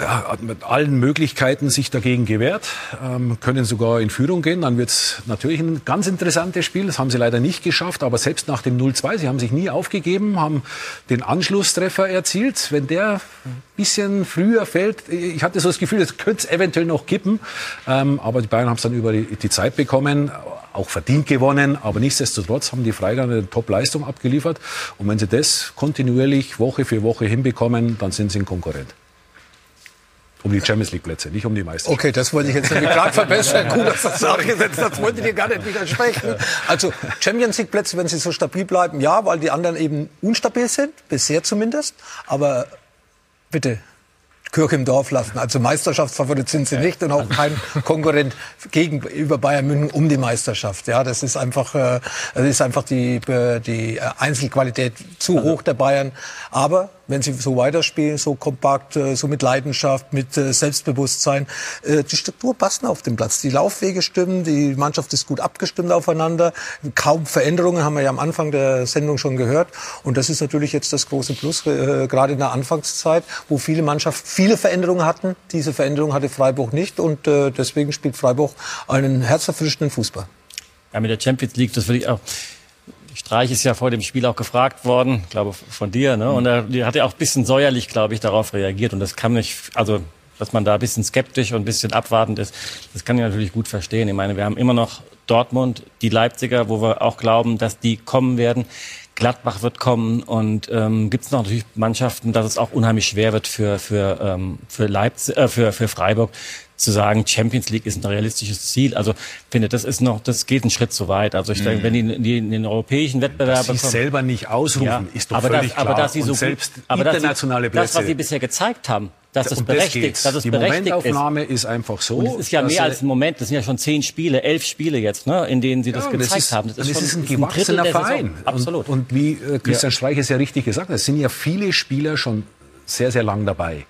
ja, mit allen Möglichkeiten sich dagegen gewehrt, ähm, können sogar in Führung gehen. Dann wird es natürlich ein ganz interessantes Spiel. Das haben sie leider nicht geschafft, aber selbst nach dem 0-2, sie haben sich nie aufgegeben, haben den Anschlusstreffer erzielt. Wenn der ein bisschen früher fällt, ich hatte so das Gefühl, das könnte es eventuell noch kippen. Ähm, aber die Bayern haben es dann über die Zeit bekommen auch verdient gewonnen, aber nichtsdestotrotz haben die Freiger eine Top-Leistung abgeliefert. Und wenn sie das kontinuierlich Woche für Woche hinbekommen, dann sind sie ein Konkurrent. Um die Champions League Plätze, nicht um die Meisterschaft. Okay, das wollte ich jetzt nämlich gerade verbessern. Gut, dass das nachgesetzt Das wollte ich dir gar nicht widersprechen. Also Champions League Plätze, wenn sie so stabil bleiben, ja, weil die anderen eben unstabil sind, bisher zumindest. Aber bitte. Kirche im Dorf lassen. Also Meisterschaftsfavorit sind sie nicht und auch kein Konkurrent gegenüber Bayern München um die Meisterschaft. Ja, das ist einfach, äh, das ist einfach die, die Einzelqualität zu hoch der Bayern. Aber wenn sie so weiterspielen, so kompakt, äh, so mit Leidenschaft, mit äh, Selbstbewusstsein. Äh, die Struktur passt auf dem Platz. Die Laufwege stimmen, die Mannschaft ist gut abgestimmt aufeinander. Kaum Veränderungen haben wir ja am Anfang der Sendung schon gehört. Und das ist natürlich jetzt das große Plus, gerade in der Anfangszeit, wo viele Mannschaften viele Veränderungen hatten. Diese Veränderung hatte Freiburg nicht und deswegen spielt Freiburg einen herzerfrischenden Fußball. Ja, mit der Champions League, das will ich auch Streich ist ja vor dem Spiel auch gefragt worden, glaube von dir, ne? Und er hat ja auch ein bisschen säuerlich, glaube ich, darauf reagiert. Und das kann mich, also dass man da ein bisschen skeptisch und ein bisschen abwartend ist, das kann ich natürlich gut verstehen. Ich meine, wir haben immer noch Dortmund, die Leipziger, wo wir auch glauben, dass die kommen werden. Gladbach wird kommen und ähm, gibt es noch natürlich Mannschaften, dass es auch unheimlich schwer wird für für ähm, für Leipzig, äh, für für Freiburg zu sagen, Champions League ist ein realistisches Ziel. Also finde, das ist noch, das geht einen Schritt zu weit. Also ich denke, mhm. wenn die, in, die in den europäischen Wettbewerb dass sie selber nicht ausrufen, ja, ist doch aber völlig das, klar. Aber dass sie so selbst aber internationale Plätze. Das, was sie bisher gezeigt haben, dass es berechtigt, das dass es die berechtigt Momentaufnahme ist. ist einfach so. Und es ist ja mehr als ein Moment. Das sind ja schon zehn Spiele, elf Spiele jetzt, ne, in denen sie das ja, gezeigt das ist, haben. Das ist, das ist ein gewachsener Verein. Absolut. Und, und wie äh, Christian ja. Streich es ja richtig gesagt hat, es sind ja viele Spieler schon sehr, sehr lang dabei.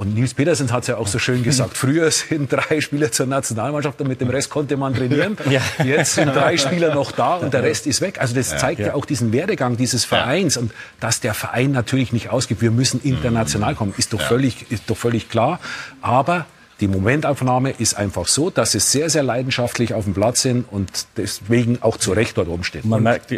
Und Nils Petersen hat es ja auch so schön gesagt. Früher sind drei Spieler zur Nationalmannschaft und mit dem Rest konnte man trainieren. Ja. Jetzt sind drei Spieler noch da und der Rest ist weg. Also das zeigt ja, ja auch diesen Werdegang dieses Vereins und dass der Verein natürlich nicht ausgibt. Wir müssen international kommen, ist doch völlig, ist doch völlig klar. Aber die Momentaufnahme ist einfach so, dass sie sehr, sehr leidenschaftlich auf dem Platz sind und deswegen auch zu Recht dort oben stehen. Man merkt,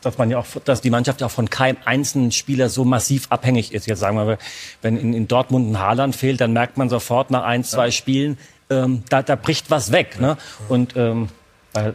dass man ja auch, dass die Mannschaft ja auch von keinem einzelnen Spieler so massiv abhängig ist. Jetzt sagen wir, wenn in, in Dortmund ein Haaland fehlt, dann merkt man sofort nach ein, zwei Spielen, ähm, da, da bricht was weg. Ne? Und ähm, weil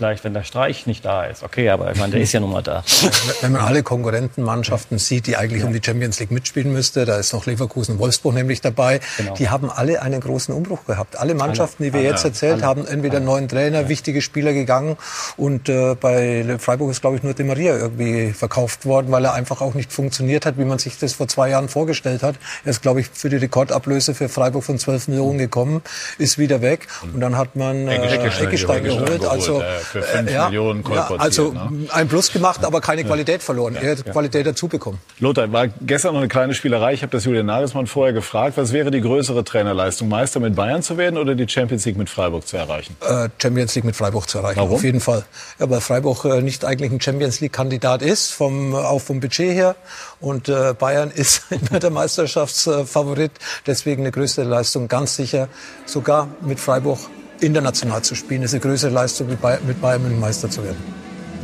vielleicht, wenn der Streich nicht da ist. Okay, aber ich meine, der ist ja nun mal da. Wenn man alle Konkurrentenmannschaften sieht, die eigentlich ja. um die Champions League mitspielen müsste, da ist noch Leverkusen, Wolfsburg nämlich dabei, genau. die haben alle einen großen Umbruch gehabt. Alle Mannschaften, die wir alle. jetzt erzählt alle. haben, entweder alle. neuen Trainer, ja. wichtige Spieler gegangen und äh, bei Freiburg ist, glaube ich, nur Di Maria irgendwie verkauft worden, weil er einfach auch nicht funktioniert hat, wie man sich das vor zwei Jahren vorgestellt hat. Er ist, glaube ich, für die Rekordablöse für Freiburg von 12 Millionen gekommen, ist wieder weg und dann hat man äh, Eckestein geholt. Also für 5 äh, ja, Millionen kolportiert. Ja, also ne? ein Plus gemacht, aber keine Qualität verloren. Er hat Qualität dazu bekommen. Lothar, war gestern noch eine kleine Spielerei. Ich habe das Julian Nagelsmann vorher gefragt. Was wäre die größere Trainerleistung? Meister mit Bayern zu werden oder die Champions League mit Freiburg zu erreichen? Äh, Champions League mit Freiburg zu erreichen, Warum? auf jeden Fall. Ja, weil Freiburg äh, nicht eigentlich ein Champions League-Kandidat ist, vom, auch vom Budget her. Und äh, Bayern ist immer der Meisterschaftsfavorit. Deswegen eine größere Leistung, ganz sicher. Sogar mit Freiburg international zu spielen. Das ist eine größere Leistung, mit Bayern München Meister zu werden.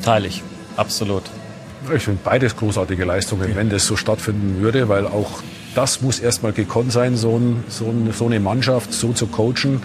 Teile ich, absolut. Ich finde beides großartige Leistungen, wenn das so stattfinden würde, weil auch das muss erstmal gekonnt sein, so, ein, so, ein, so eine Mannschaft so zu coachen,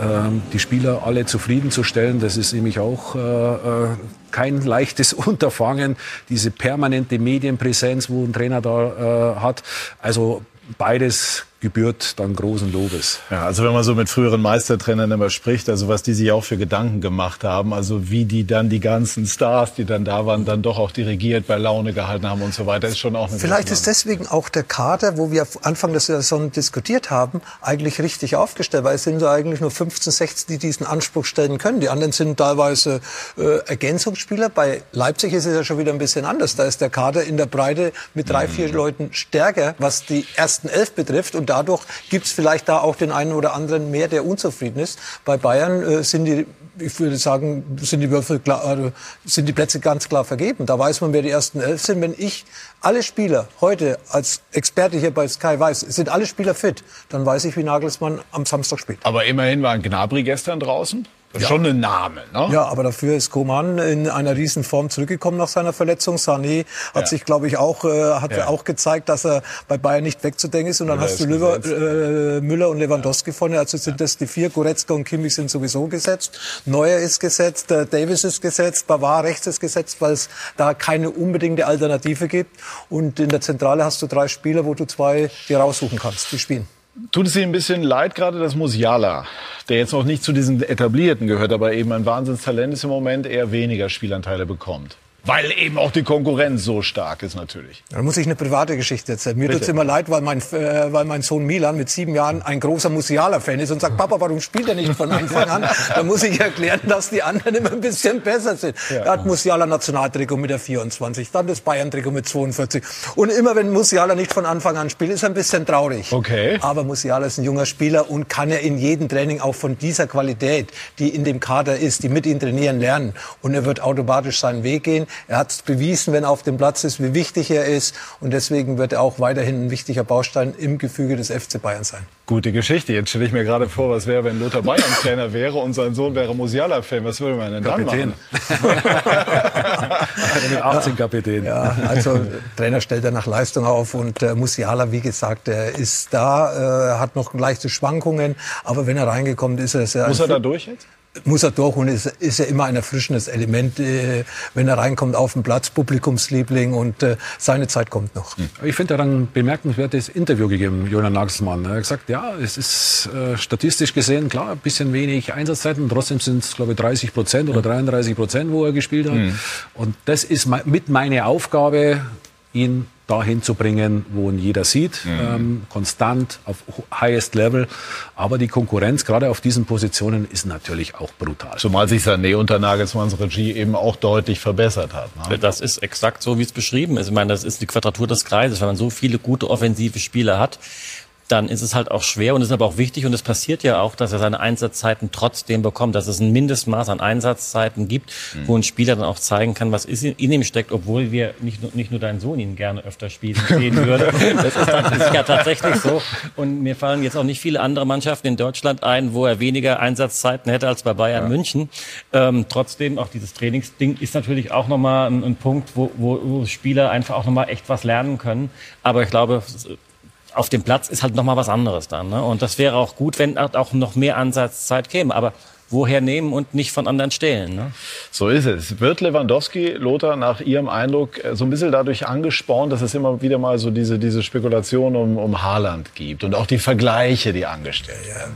ähm, die Spieler alle zufriedenzustellen. Das ist nämlich auch äh, äh, kein leichtes Unterfangen, diese permanente Medienpräsenz, wo ein Trainer da äh, hat. Also beides gebührt dann großen Lobes. Ja, also wenn man so mit früheren Meistertrainern immer spricht, also was die sich auch für Gedanken gemacht haben, also wie die dann die ganzen Stars, die dann da waren, dann doch auch dirigiert, bei Laune gehalten haben und so weiter, ist schon auch eine Vielleicht ist deswegen auch der Kader, wo wir Anfang der Saison diskutiert haben, eigentlich richtig aufgestellt, weil es sind so eigentlich nur 15, 16, die diesen Anspruch stellen können. Die anderen sind teilweise äh, Ergänzungsspieler. Bei Leipzig ist es ja schon wieder ein bisschen anders. Da ist der Kader in der Breite mit drei, vier mhm. Leuten stärker, was die ersten elf betrifft und dadurch gibt es vielleicht da auch den einen oder anderen mehr, der unzufrieden ist. Bei Bayern äh, sind die ich würde sagen, sind die Würfel klar, also sind die Plätze ganz klar vergeben. Da weiß man, wer die ersten elf sind. Wenn ich alle Spieler heute als Experte hier bei Sky weiß, sind alle Spieler fit, dann weiß ich, wie Nagelsmann am Samstag spielt. Aber immerhin war ein Gnabry gestern draußen. Das ist ja. schon ein Name, ne? Ja, aber dafür ist Koman in einer riesen Form zurückgekommen nach seiner Verletzung. Sané hat ja. sich, glaube ich, auch, äh, hat ja. auch gezeigt, dass er bei Bayern nicht wegzudenken ist. Und dann Müller hast du Liver, äh, Müller und Lewandowski vorne. Also sind das die vier. Goretzka und Kimmich sind sowieso gesetzt. Neuer ist gesetzt, äh, Davis ist gesetzt, Bavard rechts ist gesetzt, weil es da keine unbedingte Alternative gibt. Und in der Zentrale hast du drei Spieler, wo du zwei dir raussuchen kannst, die spielen. Tut es Ihnen ein bisschen leid, gerade dass Musiala, der jetzt noch nicht zu diesen Etablierten gehört, aber eben ein Wahnsinnstalent ist im Moment, eher weniger Spielanteile bekommt? Weil eben auch die Konkurrenz so stark ist natürlich. Da muss ich eine private Geschichte erzählen. Mir Bitte. tut's immer leid, weil mein, äh, weil mein Sohn Milan mit sieben Jahren ein großer Musiala-Fan ist und sagt, Papa, warum spielt er nicht von Anfang an? Da muss ich erklären, dass die anderen immer ein bisschen besser sind. Er hat Musiala Nationaltrikot mit der 24, dann das Bayern-Trikot mit 42. Und immer wenn Musiala nicht von Anfang an spielt, ist er ein bisschen traurig. Okay. Aber Musiala ist ein junger Spieler und kann er in jedem Training auch von dieser Qualität, die in dem Kader ist, die mit ihm trainieren, lernen. Und er wird automatisch seinen Weg gehen. Er hat es bewiesen, wenn er auf dem Platz ist, wie wichtig er ist. Und deswegen wird er auch weiterhin ein wichtiger Baustein im Gefüge des FC Bayern sein. Gute Geschichte. Jetzt stelle ich mir gerade vor, was wäre, wenn Lothar Bayern Trainer wäre und sein Sohn wäre Musiala-Fan. Was würde man denn dann Kapitän. machen? Mit 18 Kapitän. Ja, also Trainer stellt er nach Leistung auf und äh, Musiala, wie gesagt, er ist da, äh, hat noch leichte Schwankungen, aber wenn er reingekommen ist, ist er Muss er da durch jetzt? Muss er durch und ist, ist ja immer ein erfrischendes Element, äh, wenn er reinkommt auf den Platz, Publikumsliebling und äh, seine Zeit kommt noch. Ich finde, er hat ein bemerkenswertes Interview gegeben, Jonas Nagelsmann. Er hat gesagt, ja, es ist äh, statistisch gesehen, klar, ein bisschen wenig Einsatzzeiten, trotzdem sind es, glaube ich, 30 Prozent oder 33 Prozent, wo er gespielt hat. Mhm. Und das ist mit meine Aufgabe, ihn dahin zu bringen, wo ihn jeder sieht, Mhm. ähm, konstant auf highest level. Aber die Konkurrenz, gerade auf diesen Positionen, ist natürlich auch brutal. Zumal sich Sané unter Nagelsmanns Regie eben auch deutlich verbessert hat. Ne? Das ist exakt so, wie es beschrieben ist. Ich meine, das ist die Quadratur des Kreises. Wenn man so viele gute offensive Spieler hat, dann ist es halt auch schwer und ist aber auch wichtig und es passiert ja auch, dass er seine Einsatzzeiten trotzdem bekommt, dass es ein Mindestmaß an Einsatzzeiten gibt, wo ein Spieler dann auch zeigen kann, was in, in ihm steckt, obwohl wir nicht nur, nicht nur deinen Sohn ihn gerne öfter spielen sehen würde. Das ist, das ist ja tatsächlich so. Und mir fallen jetzt auch nicht viele andere Mannschaften in Deutschland ein, wo er weniger Einsatzzeiten hätte als bei Bayern München. Ähm, trotzdem auch dieses Trainingsding ist natürlich auch nochmal ein, ein Punkt, wo, wo, wo Spieler einfach auch nochmal echt was lernen können. Aber ich glaube, auf dem Platz ist halt noch mal was anderes dann. Ne? Und das wäre auch gut, wenn auch noch mehr Ansatzzeit käme. Aber woher nehmen und nicht von anderen stehlen? Ne? So ist es. Wird Lewandowski, Lothar, nach Ihrem Eindruck äh, so ein bisschen dadurch angespornt, dass es immer wieder mal so diese, diese Spekulation um, um Haaland gibt und auch die Vergleiche, die angestellt werden?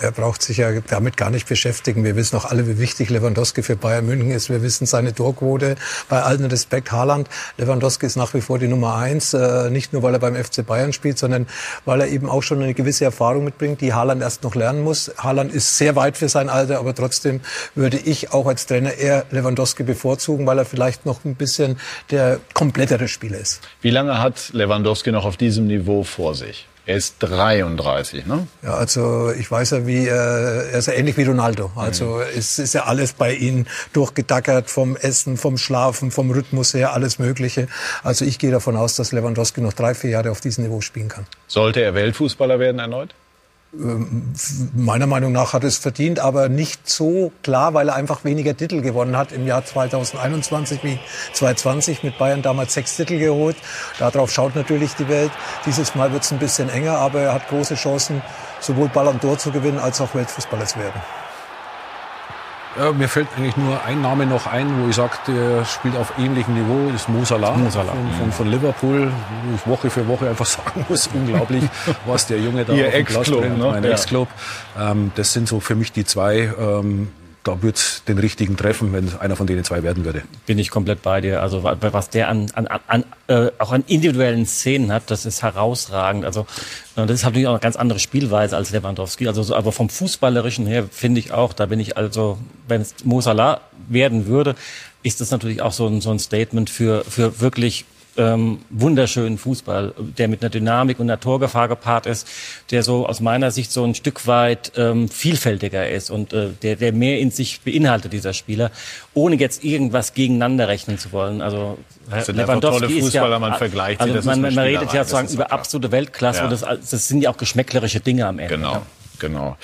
Er braucht sich ja damit gar nicht beschäftigen. Wir wissen auch alle, wie wichtig Lewandowski für Bayern München ist. Wir wissen seine Torquote. Bei allen Respekt Haaland. Lewandowski ist nach wie vor die Nummer eins. Äh, Nicht nur, weil er beim FC Bayern spielt, sondern weil er eben auch schon eine gewisse Erfahrung mitbringt, die Haaland erst noch lernen muss. Haaland ist sehr weit für sein Alter, aber trotzdem würde ich auch als Trainer eher Lewandowski bevorzugen, weil er vielleicht noch ein bisschen der komplettere Spieler ist. Wie lange hat Lewandowski noch auf diesem Niveau vor sich? Er ist 33, ne? Ja, also ich weiß ja, wie äh, er ist ja ähnlich wie Ronaldo. Also es ist ja alles bei ihm durchgetackert vom Essen, vom Schlafen, vom Rhythmus her, alles Mögliche. Also ich gehe davon aus, dass Lewandowski noch drei, vier Jahre auf diesem Niveau spielen kann. Sollte er Weltfußballer werden erneut? Ähm, Meiner Meinung nach hat es verdient, aber nicht so klar, weil er einfach weniger Titel gewonnen hat im Jahr 2021 wie 2020 mit Bayern damals sechs Titel geholt. Darauf schaut natürlich die Welt. Dieses Mal wird es ein bisschen enger, aber er hat große Chancen, sowohl Ballon d'Or zu gewinnen als auch Weltfußballer zu werden. Ja, mir fällt eigentlich nur ein Name noch ein, wo ich sage, der spielt auf ähnlichem Niveau, das ist Mo Salah, Mo Salah. Von, von, von Liverpool, wo ich Woche für Woche einfach sagen muss, unglaublich, was der Junge da Ihr auf den Platz Ex-Club, bringt, ne? mein Ja. Ex-Club. Ähm, das sind so für mich die zwei, ähm, da wird's den richtigen treffen, wenn einer von denen zwei werden würde. Bin ich komplett bei dir. Also wa- was der an, an, an äh, auch an individuellen Szenen hat, das ist herausragend. Also äh, das ist natürlich auch eine ganz andere Spielweise als Lewandowski. Also so, aber vom fußballerischen her finde ich auch, da bin ich also, wenn es Mo Salah werden würde, ist das natürlich auch so ein, so ein Statement für für wirklich ähm, wunderschönen Fußball, der mit einer Dynamik und einer Torgefahr gepaart ist, der so aus meiner Sicht so ein Stück weit ähm, vielfältiger ist und äh, der, der mehr in sich beinhaltet, dieser Spieler, ohne jetzt irgendwas gegeneinander rechnen zu wollen. Also Das sind einfach tolle Fußballer, man vergleicht also das man, man redet ja sozusagen über klar. absolute Weltklasse Ja. und das, das sind ja auch geschmäcklerische Dinge am Ende. Genau. Ja. Genau.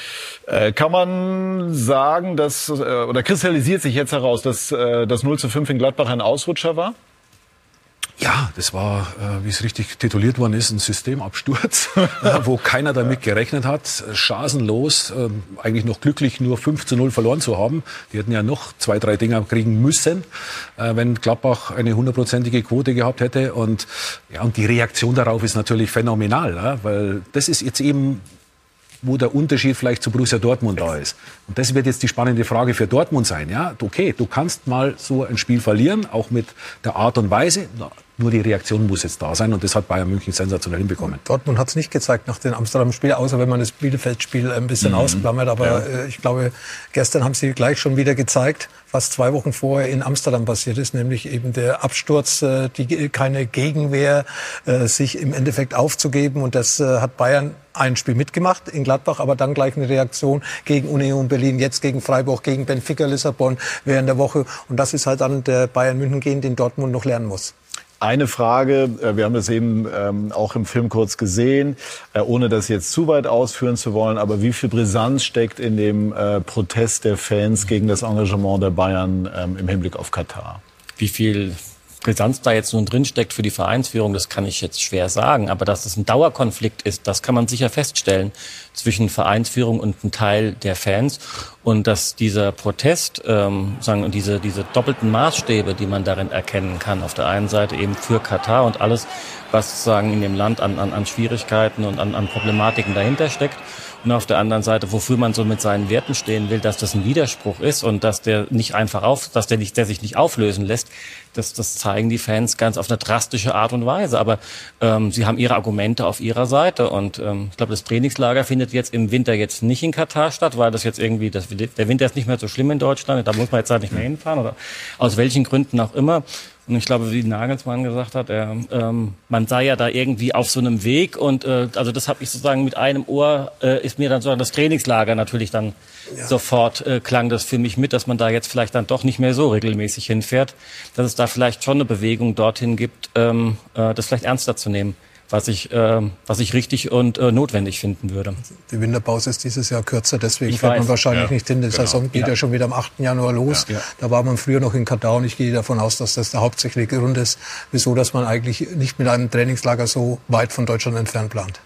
Äh, kann man sagen, dass, äh, oder kristallisiert sich jetzt heraus, dass äh, das 0 zu 5 in Gladbach ein Ausrutscher war? Ja, das war, äh, wie es richtig tituliert worden ist, ein Systemabsturz, wo keiner damit gerechnet hat, chancenlos, äh, eigentlich noch glücklich nur 5 zu 0 verloren zu haben. Die hätten ja noch zwei, drei Dinger kriegen müssen, äh, wenn Gladbach eine hundertprozentige Quote gehabt hätte. Und, ja, und die Reaktion darauf ist natürlich phänomenal, ja, weil das ist jetzt eben wo der Unterschied vielleicht zu Borussia Dortmund da ist. Und das wird jetzt die spannende Frage für Dortmund sein. Ja, okay, du kannst mal so ein Spiel verlieren, auch mit der Art und Weise. Nur die Reaktion muss jetzt da sein und das hat Bayern München sensationell hinbekommen. Dortmund hat es nicht gezeigt nach dem Amsterdam-Spiel, außer wenn man das Bielefeld-Spiel ein bisschen mhm. ausklammert. Aber ja. äh, ich glaube, gestern haben sie gleich schon wieder gezeigt, was zwei Wochen vorher in Amsterdam passiert ist, nämlich eben der Absturz, äh, die, keine Gegenwehr, äh, sich im Endeffekt aufzugeben. Und das äh, hat Bayern ein Spiel mitgemacht in Gladbach, aber dann gleich eine Reaktion gegen Union Berlin, jetzt gegen Freiburg, gegen Benfica Lissabon während der Woche. Und das ist halt dann der Bayern München gehen, den Dortmund noch lernen muss. Eine Frage, äh, wir haben das eben ähm, auch im Film kurz gesehen, äh, ohne das jetzt zu weit ausführen zu wollen, aber wie viel Brisanz steckt in dem äh, Protest der Fans gegen das Engagement der Bayern ähm, im Hinblick auf Katar? Wie viel Brisanz da jetzt nun drinsteckt für die Vereinsführung, das kann ich jetzt schwer sagen. Aber dass es ein Dauerkonflikt ist, das kann man sicher feststellen zwischen Vereinsführung und einem Teil der Fans. Und dass dieser Protest, ähm, sagen, und diese, diese doppelten Maßstäbe, die man darin erkennen kann, auf der einen Seite eben für Katar und alles, was sozusagen in dem Land an, an, an Schwierigkeiten und an, an Problematiken dahinter steckt und auf der anderen Seite, wofür man so mit seinen Werten stehen will, dass das ein Widerspruch ist und dass der nicht einfach auf, dass der nicht, der sich nicht auflösen lässt, das, das zeigen die Fans ganz auf eine drastische Art und Weise. Aber ähm, sie haben ihre Argumente auf ihrer Seite und ähm, ich glaube, das Trainingslager findet jetzt im Winter jetzt nicht in Katar statt, weil das jetzt irgendwie, das, der Winter ist nicht mehr so schlimm in Deutschland, da muss man jetzt halt nicht mehr hinfahren oder aus welchen Gründen auch immer. Und ich glaube, wie Nagelsmann gesagt hat, er, ähm, man sei ja da irgendwie auf so einem Weg. Und äh, also das habe ich sozusagen mit einem Ohr, äh, ist mir dann sozusagen das Trainingslager natürlich dann ja. sofort äh, klang das für mich mit, dass man da jetzt vielleicht dann doch nicht mehr so regelmäßig hinfährt, dass es da vielleicht schon eine Bewegung dorthin gibt, ähm, äh, das vielleicht ernster zu nehmen was ich, äh, was ich richtig und äh, notwendig finden würde. Die Winterpause ist dieses Jahr kürzer, deswegen ich fährt man wahrscheinlich ja, nicht hin. Die genau. Saison geht ja. ja. schon wieder am 8. Januar los. Ja, da war man früher noch in Katar und ich gehe davon aus, dass das der hauptsächliche Grund ist, wieso dass man eigentlich nicht mit einem Trainingslager so weit von Deutschland entfernt plant.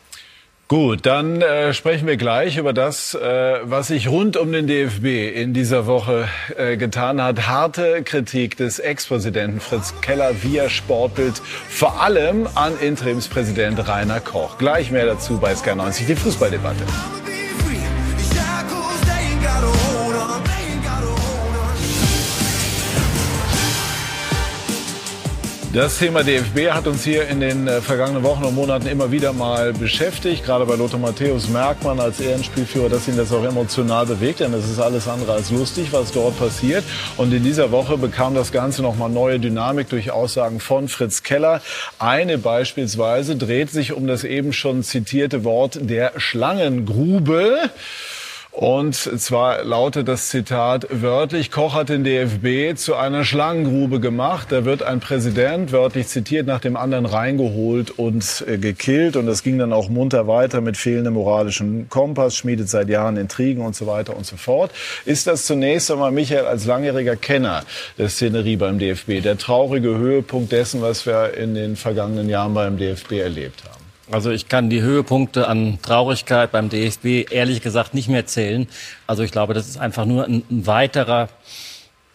Gut, dann äh, sprechen wir gleich über das, äh, was sich rund um den DFB in dieser Woche äh, getan hat. Harte Kritik des Ex-Präsidenten Fritz Keller via Sportbild, vor allem an Interimspräsident Rainer Koch. Gleich mehr dazu bei SK90, die Fußballdebatte. Das Thema DFB hat uns hier in den äh, vergangenen Wochen und Monaten immer wieder mal beschäftigt. Gerade bei Lothar Matthäus merkt man als Ehrenspielführer, dass ihn das auch emotional bewegt, denn es ist alles andere als lustig, was dort passiert. Und in dieser Woche bekam das Ganze nochmal neue Dynamik durch Aussagen von Fritz Keller. Eine beispielsweise dreht sich um das eben schon zitierte Wort der Schlangengrube. Und zwar lautet das Zitat wörtlich, Koch hat den DFB zu einer Schlangengrube gemacht. Da wird ein Präsident, wörtlich zitiert, nach dem anderen reingeholt und äh, gekillt. Und das ging dann auch munter weiter mit fehlendem moralischen Kompass, schmiedet seit Jahren Intrigen und so weiter und so fort. Ist das zunächst einmal, Michael, als langjähriger Kenner der Szenerie beim DFB, der traurige Höhepunkt dessen, was wir in den vergangenen Jahren beim DFB erlebt haben? Also ich kann die Höhepunkte an Traurigkeit beim DFB ehrlich gesagt nicht mehr zählen. Also ich glaube, das ist einfach nur ein, weiterer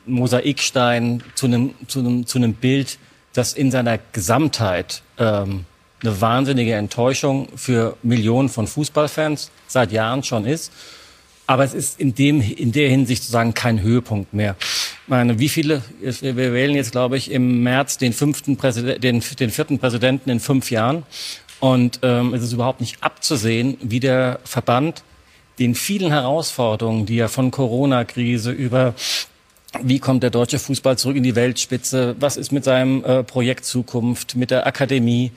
Mosaikstein zu einem, zu, einem, zu einem Bild, das in seiner Gesamtheit ähm, eine wahnsinnige Enttäuschung für Millionen von Fußballfans seit Jahren schon ist. Aber es ist in, dem, in der Hinsicht sozusagen kein Höhepunkt mehr. Ich meine, wie viele, wir wählen jetzt, glaube ich, im März den, fünften Präsident, den, den vierten Präsidenten in fünf Jahren. Und ähm, es ist überhaupt nicht abzusehen, wie der Verband den vielen Herausforderungen, die er von Corona-Krise über wie kommt der deutsche Fußball zurück in die Weltspitze? Was ist mit seinem äh, Projekt Zukunft, mit der Akademie?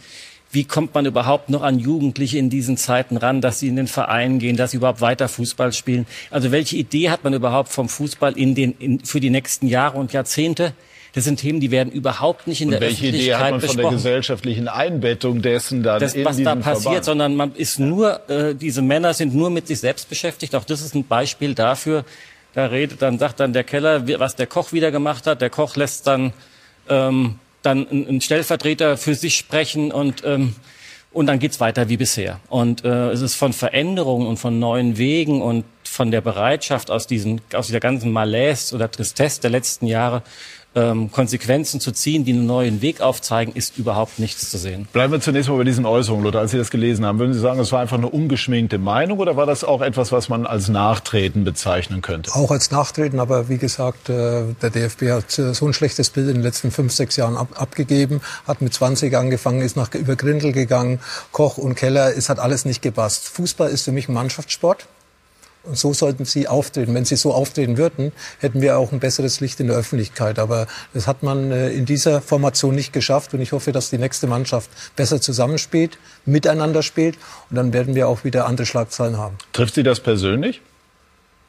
Wie kommt man überhaupt noch an Jugendliche in diesen Zeiten ran, dass sie in den Verein gehen, dass sie überhaupt weiter Fußball spielen? Also welche Idee hat man überhaupt vom Fußball in den, in, für die nächsten Jahre und Jahrzehnte? Das sind Themen, die werden überhaupt nicht in und der welche Öffentlichkeit Idee hat man besprochen. von der gesellschaftlichen Einbettung dessen dann das, in was da passiert, Verband? sondern man ist nur, äh, diese Männer sind nur mit sich selbst beschäftigt. Auch das ist ein Beispiel dafür. Da redet, dann sagt dann der Keller, was der Koch wieder gemacht hat. Der Koch lässt dann ähm, dann einen Stellvertreter für sich sprechen und ähm, und dann geht's weiter wie bisher. Und äh, es ist von Veränderungen und von neuen Wegen und von der Bereitschaft aus, diesen, aus dieser ganzen Malaise oder Tristesse der letzten Jahre ähm, Konsequenzen zu ziehen, die einen neuen Weg aufzeigen, ist überhaupt nichts zu sehen. Bleiben wir zunächst mal bei diesen Äußerungen, Lothar. Als Sie das gelesen haben, würden Sie sagen, es war einfach eine ungeschminkte Meinung oder war das auch etwas, was man als Nachtreten bezeichnen könnte? Auch als Nachtreten, aber wie gesagt, äh, der DFB hat äh, so ein schlechtes Bild in den letzten fünf, sechs Jahren ab, abgegeben, hat mit 20 angefangen, ist nach über Grindel gegangen, Koch und Keller, es hat alles nicht gepasst. Fußball ist für mich ein Mannschaftssport. Und so sollten sie auftreten. Wenn sie so auftreten würden, hätten wir auch ein besseres Licht in der Öffentlichkeit. Aber das hat man äh, in dieser Formation nicht geschafft. Und ich hoffe, dass die nächste Mannschaft besser zusammenspielt, miteinander spielt. Und dann werden wir auch wieder andere Schlagzeilen haben. Trifft Sie das persönlich?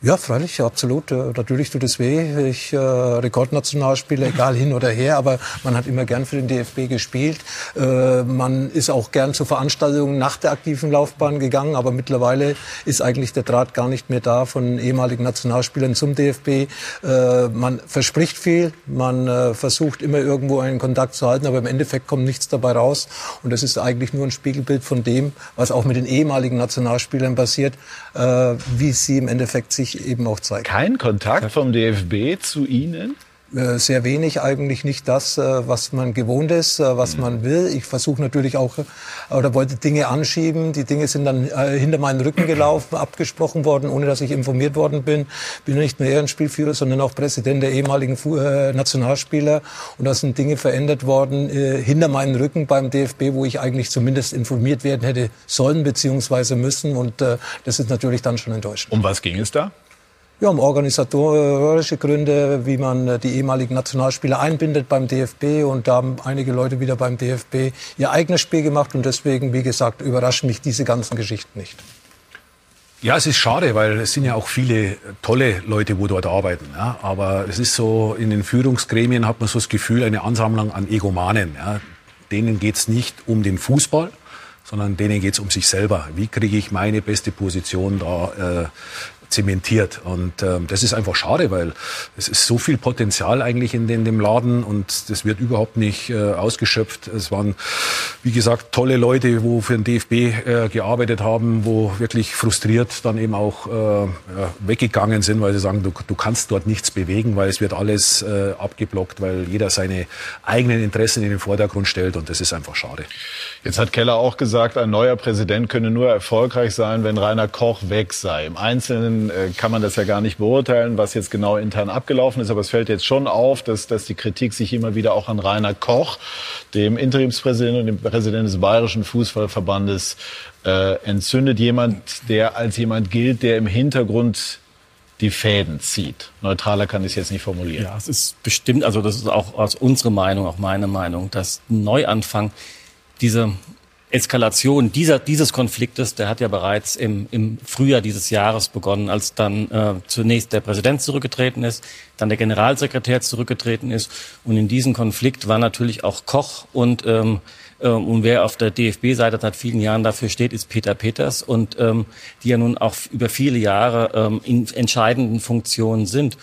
Ja, freilich, absolut. Äh, natürlich tut es weh. Ich äh, Rekordnationalspieler, egal hin oder her, aber man hat immer gern für den DFB gespielt. Äh, man ist auch gern zu Veranstaltungen nach der aktiven Laufbahn gegangen, aber mittlerweile ist eigentlich der Draht gar nicht mehr da von ehemaligen Nationalspielern zum DFB. Äh, man verspricht viel, man äh, versucht immer irgendwo einen Kontakt zu halten, aber im Endeffekt kommt nichts dabei raus. Und das ist eigentlich nur ein Spiegelbild von dem, was auch mit den ehemaligen Nationalspielern passiert, äh, wie sie im Endeffekt sich eben auch zeigt. Kein Kontakt vom DFB zu Ihnen? Äh, sehr wenig, eigentlich nicht das, äh, was man gewohnt ist, äh, was Mhm. man will. Ich versuche natürlich auch, oder wollte Dinge anschieben. Die Dinge sind dann hinter meinen Rücken gelaufen, abgesprochen worden, ohne dass ich informiert worden bin. Bin nicht nur Ehrenspielführer, sondern auch Präsident der ehemaligen Nationalspieler. Und da sind Dinge verändert worden hinter meinen Rücken beim DFB, wo ich eigentlich zumindest informiert werden hätte sollen bzw. müssen. Und das ist natürlich dann schon enttäuschend. Um was ging es da? Ja, um organisatorische Gründe, wie man äh, die ehemaligen Nationalspieler einbindet beim DFB. Und da haben einige Leute wieder beim DFB ihr eigenes Spiel gemacht. Und deswegen, wie gesagt, überraschen mich diese ganzen Geschichten nicht. Ja, es ist schade, weil es sind ja auch viele tolle Leute, wo dort arbeiten. Ja. Aber es ist so, in den Führungsgremien hat man so das Gefühl, eine Ansammlung an Egomanen. Ja. Denen geht's nicht um den Fußball, sondern denen geht's um sich selber. Wie kriege ich meine beste Position da äh, zementiert. Und ähm, das ist einfach schade, weil es ist so viel Potenzial eigentlich in, den, dem Laden und das wird überhaupt nicht äh, ausgeschöpft. Es waren, wie gesagt, tolle Leute, wo für den DFB äh, gearbeitet haben, wo wirklich frustriert dann eben auch äh, weggegangen sind, weil sie sagen, du, du kannst dort nichts bewegen, weil es wird alles äh, abgeblockt, weil jeder seine eigenen Interessen in den Vordergrund stellt und das ist einfach schade. Jetzt hat Keller auch gesagt, ein neuer Präsident könne nur erfolgreich sein, wenn Rainer Koch weg sei. Im Einzelnen äh, kann man das ja gar nicht beurteilen, was jetzt genau intern abgelaufen ist. Aber es fällt jetzt schon auf, dass, dass die Kritik sich immer wieder auch an Rainer Koch, dem Interimspräsidenten und dem Präsidenten des Bayerischen Fußballverbandes, äh, entzündet. Jemand, der als jemand gilt, der im Hintergrund die Fäden zieht. Neutraler kann ich es jetzt nicht formulieren. Ja, es ist bestimmt, also das ist auch aus unserer Meinung, auch meine Meinung, dass Neuanfang diese Eskalation dieser, dieses Konfliktes, der hat ja bereits im, im Frühjahr dieses Jahres begonnen, als dann äh, zunächst der Präsident zurückgetreten ist, dann der Generalsekretär zurückgetreten ist. Und in diesem Konflikt war natürlich auch Koch und ähm, äh, und wer auf der DFB-Seite seit vielen Jahren dafür steht, ist Peter Peters und ähm, die ja nun auch über viele Jahre ähm, in entscheidenden Funktionen sind.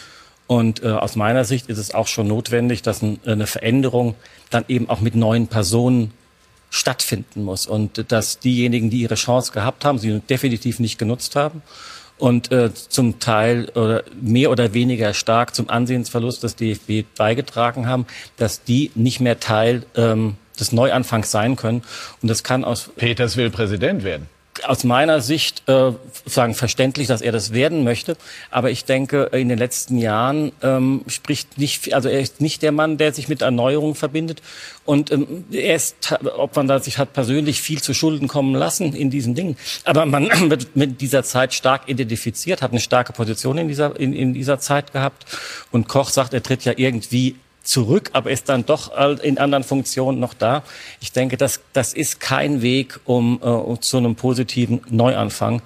Und äh, aus meiner Sicht ist es auch schon notwendig, dass ein, eine Veränderung dann eben auch mit neuen Personen stattfinden muss und dass diejenigen, die ihre Chance gehabt haben, sie definitiv nicht genutzt haben und äh, zum Teil oder mehr oder weniger stark zum Ansehensverlust des DFB beigetragen haben, dass die nicht mehr Teil ähm, des Neuanfangs sein können. Und das kann aus Peters will Präsident werden aus meiner Sicht äh, sagen verständlich, dass er das werden möchte. Aber ich denke, in den letzten Jahren ähm, spricht nicht, also er ist nicht der Mann, der sich mit Erneuerung verbindet. Und ähm, er ist, ob man da sich hat persönlich viel zu Schulden kommen lassen in diesen Dingen. Aber man wird mit dieser Zeit stark identifiziert, hat eine starke Position in dieser in, in dieser Zeit gehabt. Und Koch sagt, er tritt ja irgendwie zurück, aber ist dann doch in anderen Funktionen noch da. Ich denke, das, das ist kein Weg um, äh, zu einem positiven Neuanfang.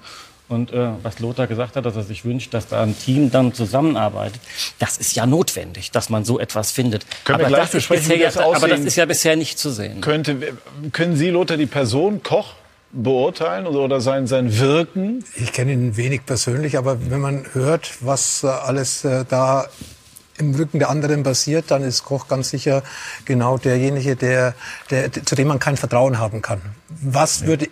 Und äh, was Lothar gesagt hat, dass er sich wünscht, dass da ein Team dann zusammenarbeitet, das ist ja notwendig, dass man so etwas findet. Können wir aber, gleich das ist besprechen, wie das ja- aber das aussehen ist ja bisher nicht zu sehen. Könnte, können Sie, Lothar, die Person Koch beurteilen oder, oder sein, sein Wirken? Ich kenne ihn wenig persönlich, aber wenn man hört, was äh, alles äh, da im Rücken der anderen passiert, dann ist Koch ganz sicher genau derjenige, der, der, zu dem man kein Vertrauen haben kann. Was würde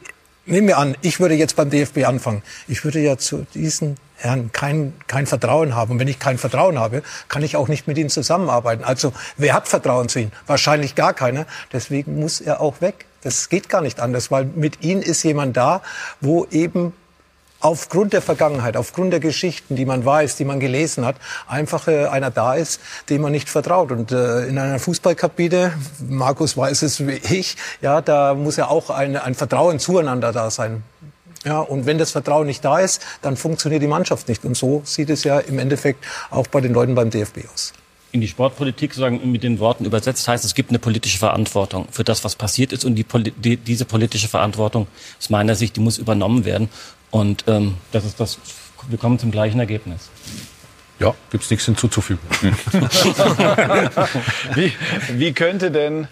nehmen wir an, ich würde jetzt beim DFB anfangen. Ich würde ja zu diesen Herrn kein, kein Vertrauen haben. Und wenn ich kein Vertrauen habe, kann ich auch nicht mit ihnen zusammenarbeiten. Also wer hat Vertrauen zu ihnen? Wahrscheinlich gar keiner. Deswegen muss er auch weg. Das geht gar nicht anders, weil mit ihnen ist jemand da, wo eben aufgrund der Vergangenheit, aufgrund der Geschichten, die man weiß, die man gelesen hat, einfach äh, einer da ist, dem man nicht vertraut. Und äh, in einer Fußballkabine, Markus weiß es wie ich, ja, da muss ja auch ein, ein Vertrauen zueinander da sein. Ja, und wenn das Vertrauen nicht da ist, dann funktioniert die Mannschaft nicht. Und so sieht es ja im Endeffekt auch bei den Leuten beim DFB aus in die Sportpolitik sozusagen mit den Worten übersetzt heißt, es gibt eine politische Verantwortung für das, was passiert ist. Und die, die, diese politische Verantwortung aus meiner Sicht, die muss übernommen werden. Und ähm, das ist das, wir kommen zum gleichen Ergebnis. Ja, gibt es nichts hinzuzufügen. wie, wie könnte denn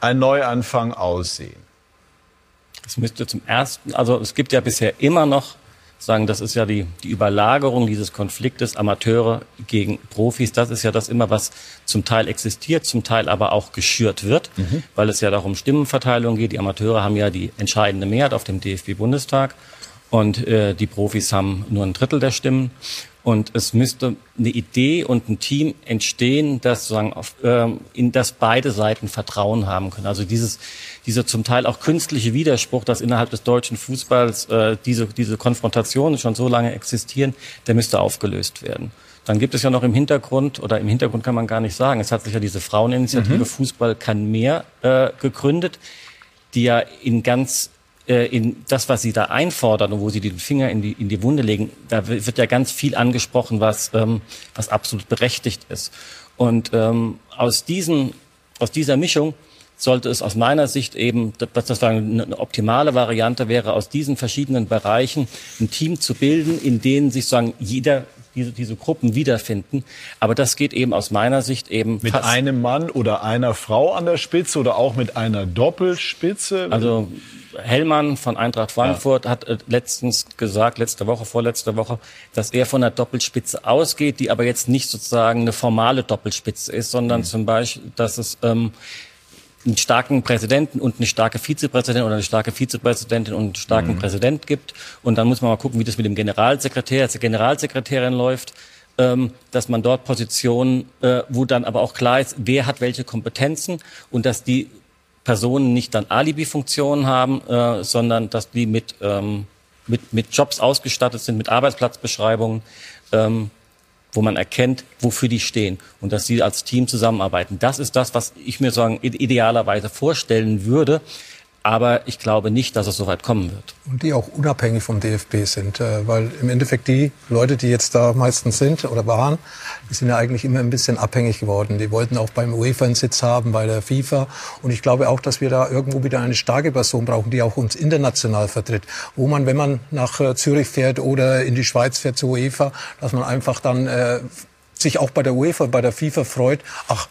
ein Neuanfang aussehen? Es müsste zum ersten, also es gibt ja bisher immer noch sagen, das ist ja die, die Überlagerung dieses Konfliktes Amateure gegen Profis. Das ist ja das immer, was zum Teil existiert, zum Teil aber auch geschürt wird, mhm. weil es ja darum Stimmenverteilung geht. Die Amateure haben ja die entscheidende Mehrheit auf dem DFB-Bundestag und äh, die Profis haben nur ein Drittel der Stimmen. Und es müsste eine Idee und ein Team entstehen, das sozusagen auf, ähm, in das beide Seiten Vertrauen haben können. Also dieses, dieser zum Teil auch künstliche Widerspruch, dass innerhalb des deutschen Fußballs äh, diese, diese Konfrontationen schon so lange existieren, der müsste aufgelöst werden. Dann gibt es ja noch im Hintergrund, oder im Hintergrund kann man gar nicht sagen, es hat sich ja diese Fraueninitiative mhm. Fußball kann mehr äh, gegründet, die ja in ganz äh, in das, was Sie da einfordern und wo Sie den Finger in die, in die Wunde legen, da wird ja ganz viel angesprochen, was, ähm, was absolut berechtigt ist. Und ähm, aus, diesen, aus dieser Mischung sollte es aus meiner Sicht eben, dass das eine optimale Variante wäre, aus diesen verschiedenen Bereichen ein Team zu bilden, in denen sich sozusagen jeder diese, diese Gruppen wiederfinden. Aber das geht eben aus meiner Sicht eben mit einem Mann oder einer Frau an der Spitze oder auch mit einer Doppelspitze. Also Hellmann von Eintracht Frankfurt ja. hat äh, letztens gesagt, letzte Woche, vorletzte Woche, dass er von einer Doppelspitze ausgeht, die aber jetzt nicht sozusagen eine formale Doppelspitze ist, sondern mhm. zum Beispiel, dass es ähm, einen starken Präsidenten und eine starke Vizepräsidentin oder eine starke Vizepräsidentin und einen starken mhm. Präsident gibt. Und dann muss man mal gucken, wie das mit dem Generalsekretär, als Generalsekretärin läuft, ähm, dass man dort Positionen, äh, wo dann aber auch klar ist, wer hat welche Kompetenzen und dass die Personen nicht dann Alibi-Funktionen haben, äh, sondern dass die mit, ähm, mit, mit Jobs ausgestattet sind, mit Arbeitsplatzbeschreibungen, ähm, wo man erkennt, wofür die stehen und dass sie als Team zusammenarbeiten. Das ist das, was ich mir sagen idealerweise vorstellen würde. Aber ich glaube nicht, dass es so weit kommen wird. Und die auch unabhängig vom DFB sind. Äh, weil im Endeffekt die Leute, die jetzt da meistens sind oder waren, die sind ja eigentlich immer ein bisschen abhängig geworden. Die wollten auch beim UEFA einen Sitz haben, bei der FIFA. Und ich glaube auch, dass wir da irgendwo wieder eine starke Person brauchen, die auch uns international vertritt. Wo man, wenn man nach äh, Zürich fährt oder in die Schweiz fährt zur UEFA, dass man einfach dann äh, sich auch bei der UEFA, bei der FIFA freut. Ach,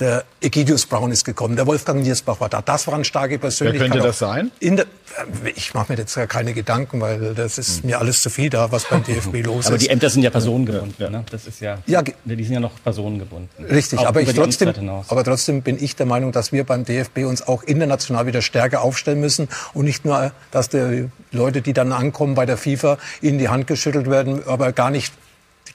der Egidius Braun ist gekommen, der Wolfgang Niersbach war da. Das waren starke Persönlichkeiten. Wer könnte das sein? Der, ich mache mir jetzt gar keine Gedanken, weil das ist hm. mir alles zu viel da, was beim DFB los ist. Aber die Ämter sind ja personengebunden. Ja. Ne? Das ist ja, ja, die sind ja noch personengebunden. Richtig, aber, ich trotzdem, aber trotzdem bin ich der Meinung, dass wir beim DFB uns auch international wieder stärker aufstellen müssen und nicht nur, dass die Leute, die dann ankommen bei der FIFA, ihnen die Hand geschüttelt werden, aber gar nicht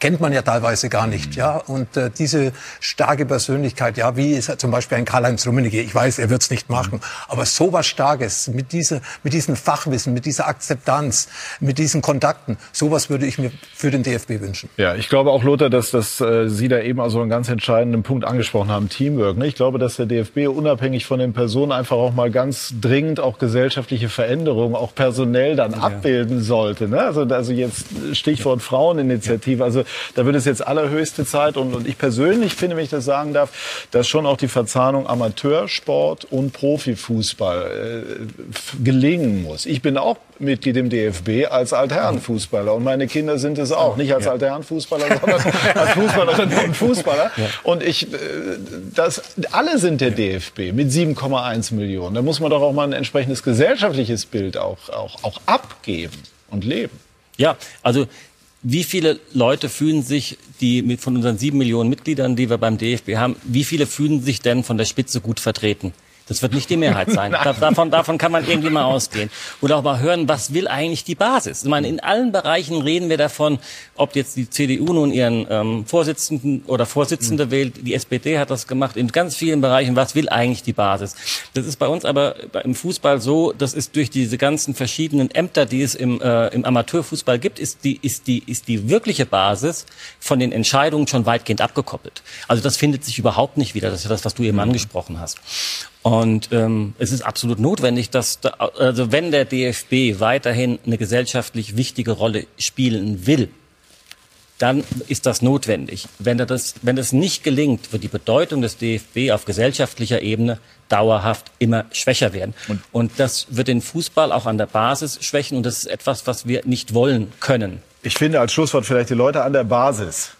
kennt man ja teilweise gar nicht, ja. Und äh, diese starke Persönlichkeit, ja, wie ist zum Beispiel ein Karl-Heinz Rummenigge, ich weiß, er wird es nicht machen, aber so was Starkes, mit, dieser, mit diesem Fachwissen, mit dieser Akzeptanz, mit diesen Kontakten, sowas würde ich mir für den DFB wünschen. Ja, ich glaube auch, Lothar, dass, dass äh, Sie da eben also einen ganz entscheidenden Punkt angesprochen haben, Teamwork. Ne? Ich glaube, dass der DFB unabhängig von den Personen einfach auch mal ganz dringend auch gesellschaftliche Veränderungen, auch personell dann ja. abbilden sollte. Ne? Also, also jetzt Stichwort Fraueninitiative. Also da wird es jetzt allerhöchste Zeit. Und, und ich persönlich finde, wenn ich das sagen darf, dass schon auch die Verzahnung Amateursport und Profifußball äh, gelingen muss. Ich bin auch Mitglied im DFB als Altherrenfußballer und meine Kinder sind es auch. Nicht als Altherrenfußballer, sondern als Fußballerinnen und Fußballer. Und ich, äh, das, alle sind der DFB mit 7,1 Millionen. Da muss man doch auch mal ein entsprechendes gesellschaftliches Bild auch, auch, auch abgeben und leben. Ja, also wie viele Leute fühlen sich, die mit, von unseren sieben Millionen Mitgliedern, die wir beim DFB haben, wie viele fühlen sich denn von der Spitze gut vertreten? Das wird nicht die Mehrheit sein. Da, davon, davon kann man irgendwie mal ausgehen. Oder auch mal hören, was will eigentlich die Basis? Ich meine, in allen Bereichen reden wir davon, ob jetzt die CDU nun ihren ähm, Vorsitzenden oder Vorsitzende mhm. wählt. Die SPD hat das gemacht in ganz vielen Bereichen. Was will eigentlich die Basis? Das ist bei uns aber im Fußball so, das ist durch diese ganzen verschiedenen Ämter, die es im, äh, im Amateurfußball gibt, ist die, ist, die, ist die wirkliche Basis von den Entscheidungen schon weitgehend abgekoppelt. Also das findet sich überhaupt nicht wieder. Das ist ja das, was du eben mhm. angesprochen hast. Und ähm, es ist absolut notwendig, dass, da, also wenn der DFB weiterhin eine gesellschaftlich wichtige Rolle spielen will, dann ist das notwendig. Wenn das, wenn das nicht gelingt, wird die Bedeutung des DFB auf gesellschaftlicher Ebene dauerhaft immer schwächer werden. Und, und das wird den Fußball auch an der Basis schwächen und das ist etwas, was wir nicht wollen können. Ich finde als Schlusswort vielleicht die Leute an der Basis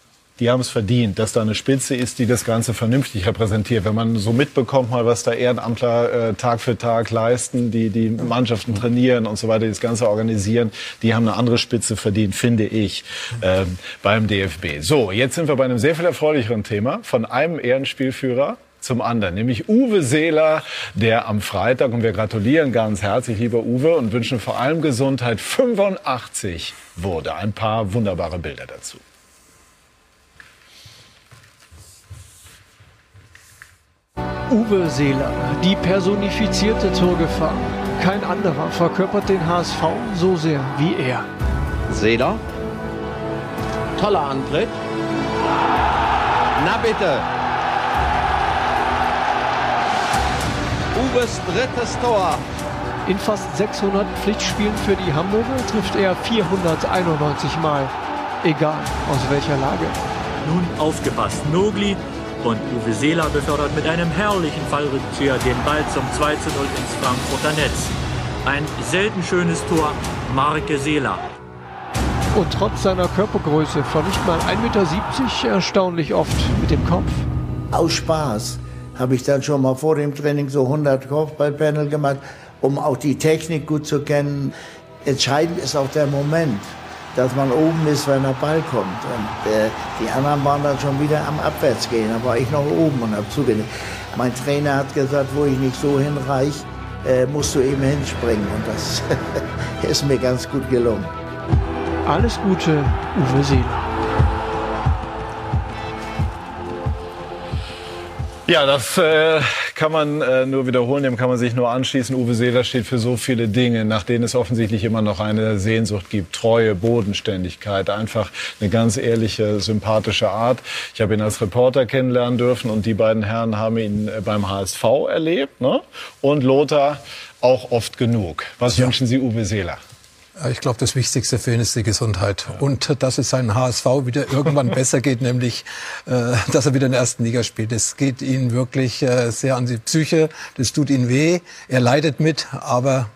die haben es verdient, dass da eine Spitze ist, die das Ganze vernünftig repräsentiert. Wenn man so mitbekommt, mal was da Ehrenamtler äh, Tag für Tag leisten, die die Mannschaften trainieren und so weiter, die das Ganze organisieren, die haben eine andere Spitze verdient, finde ich, äh, beim DFB. So, jetzt sind wir bei einem sehr viel erfreulicheren Thema von einem Ehrenspielführer zum anderen, nämlich Uwe Seeler, der am Freitag, und wir gratulieren ganz herzlich, lieber Uwe, und wünschen vor allem Gesundheit, 85 wurde. Ein paar wunderbare Bilder dazu. Uwe Seeler, die personifizierte Torgefahr. Kein anderer verkörpert den HSV so sehr wie er. Seeler. Toller Antritt. Na bitte. Uwes drittes Tor. In fast 600 Pflichtspielen für die Hamburger trifft er 491 Mal. Egal aus welcher Lage. Nun aufgepasst. Nogli und Uwe Seeler befördert mit einem herrlichen Fallrückzieher den Ball zum 2 zu 0 ins Frankfurter Netz. Ein selten schönes Tor, Marke Seeler. Und trotz seiner Körpergröße von nicht mal 1,70 Meter erstaunlich oft mit dem Kopf. Aus Spaß habe ich dann schon mal vor dem Training so 100 Kopfballpanel gemacht, um auch die Technik gut zu kennen. Entscheidend ist auch der Moment dass man oben ist, wenn der Ball kommt. Und äh, die anderen waren dann schon wieder am Abwärtsgehen. Da war ich noch oben und habe zugelegt. Mein Trainer hat gesagt, wo ich nicht so hinreich, äh, musst du eben hinspringen. Und das ist mir ganz gut gelungen. Alles Gute, Uwe Seeler. Ja, das äh, kann man äh, nur wiederholen, dem kann man sich nur anschließen. Uwe Seeler steht für so viele Dinge, nach denen es offensichtlich immer noch eine Sehnsucht gibt. Treue, Bodenständigkeit, einfach eine ganz ehrliche, sympathische Art. Ich habe ihn als Reporter kennenlernen dürfen und die beiden Herren haben ihn äh, beim HSV erlebt. Ne? Und Lothar auch oft genug. Was ja. wünschen Sie Uwe Seeler? Ich glaube, das Wichtigste für ihn ist die Gesundheit. Ja. Und dass es seinem HSV wieder irgendwann besser geht, nämlich, äh, dass er wieder in der ersten Liga spielt. Das geht ihm wirklich äh, sehr an die Psyche. Das tut ihm weh. Er leidet mit, aber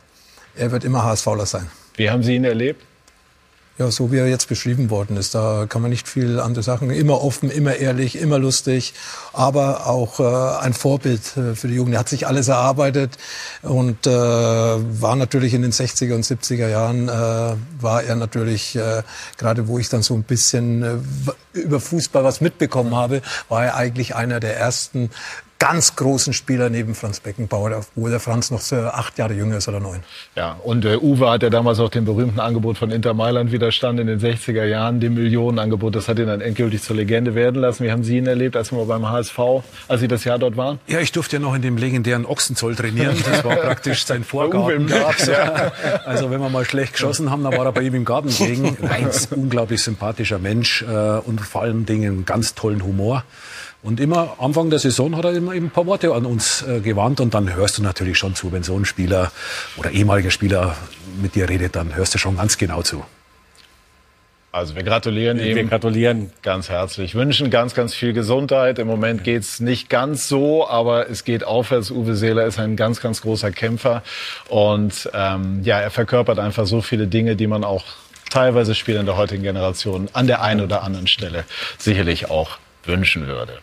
er wird immer HSVler sein. Wie haben Sie ihn erlebt? Ja, so wie er jetzt beschrieben worden ist, da kann man nicht viel andere Sachen. Immer offen, immer ehrlich, immer lustig, aber auch äh, ein Vorbild äh, für die Jugend. Er hat sich alles erarbeitet und äh, war natürlich in den 60er und 70er Jahren, äh, war er natürlich, äh, gerade wo ich dann so ein bisschen äh, über Fußball was mitbekommen habe, war er eigentlich einer der ersten ganz großen Spieler neben Franz Beckenbauer, obwohl der Franz noch so acht Jahre jünger ist oder neun. Ja, und äh, Uwe hat ja damals auch dem berühmten Angebot von Inter Mailand widerstanden in den 60er Jahren, dem Millionenangebot. Das hat ihn dann endgültig zur Legende werden lassen. Wie haben Sie ihn erlebt, als wir beim HSV, als Sie das Jahr dort waren? Ja, ich durfte ja noch in dem legendären Ochsenzoll trainieren. Das war praktisch sein Vorgarten. Uwe im Garten, ja. Also wenn wir mal schlecht geschossen haben, dann war er bei ihm im Garten gelegen. Ein unglaublich sympathischer Mensch äh, und vor allem Dingen einen ganz tollen Humor. Und immer Anfang der Saison hat er immer ein paar Worte an uns äh, gewandt und dann hörst du natürlich schon zu, wenn so ein Spieler oder ehemaliger Spieler mit dir redet, dann hörst du schon ganz genau zu. Also wir gratulieren wir ihm. Wir gratulieren ganz herzlich. Wünschen ganz, ganz viel Gesundheit. Im Moment geht's nicht ganz so, aber es geht aufwärts. Uwe Seeler ist ein ganz, ganz großer Kämpfer. Und ähm, ja, er verkörpert einfach so viele Dinge, die man auch teilweise Spielern der heutigen Generation an der einen oder anderen Stelle sicherlich auch wünschen würde.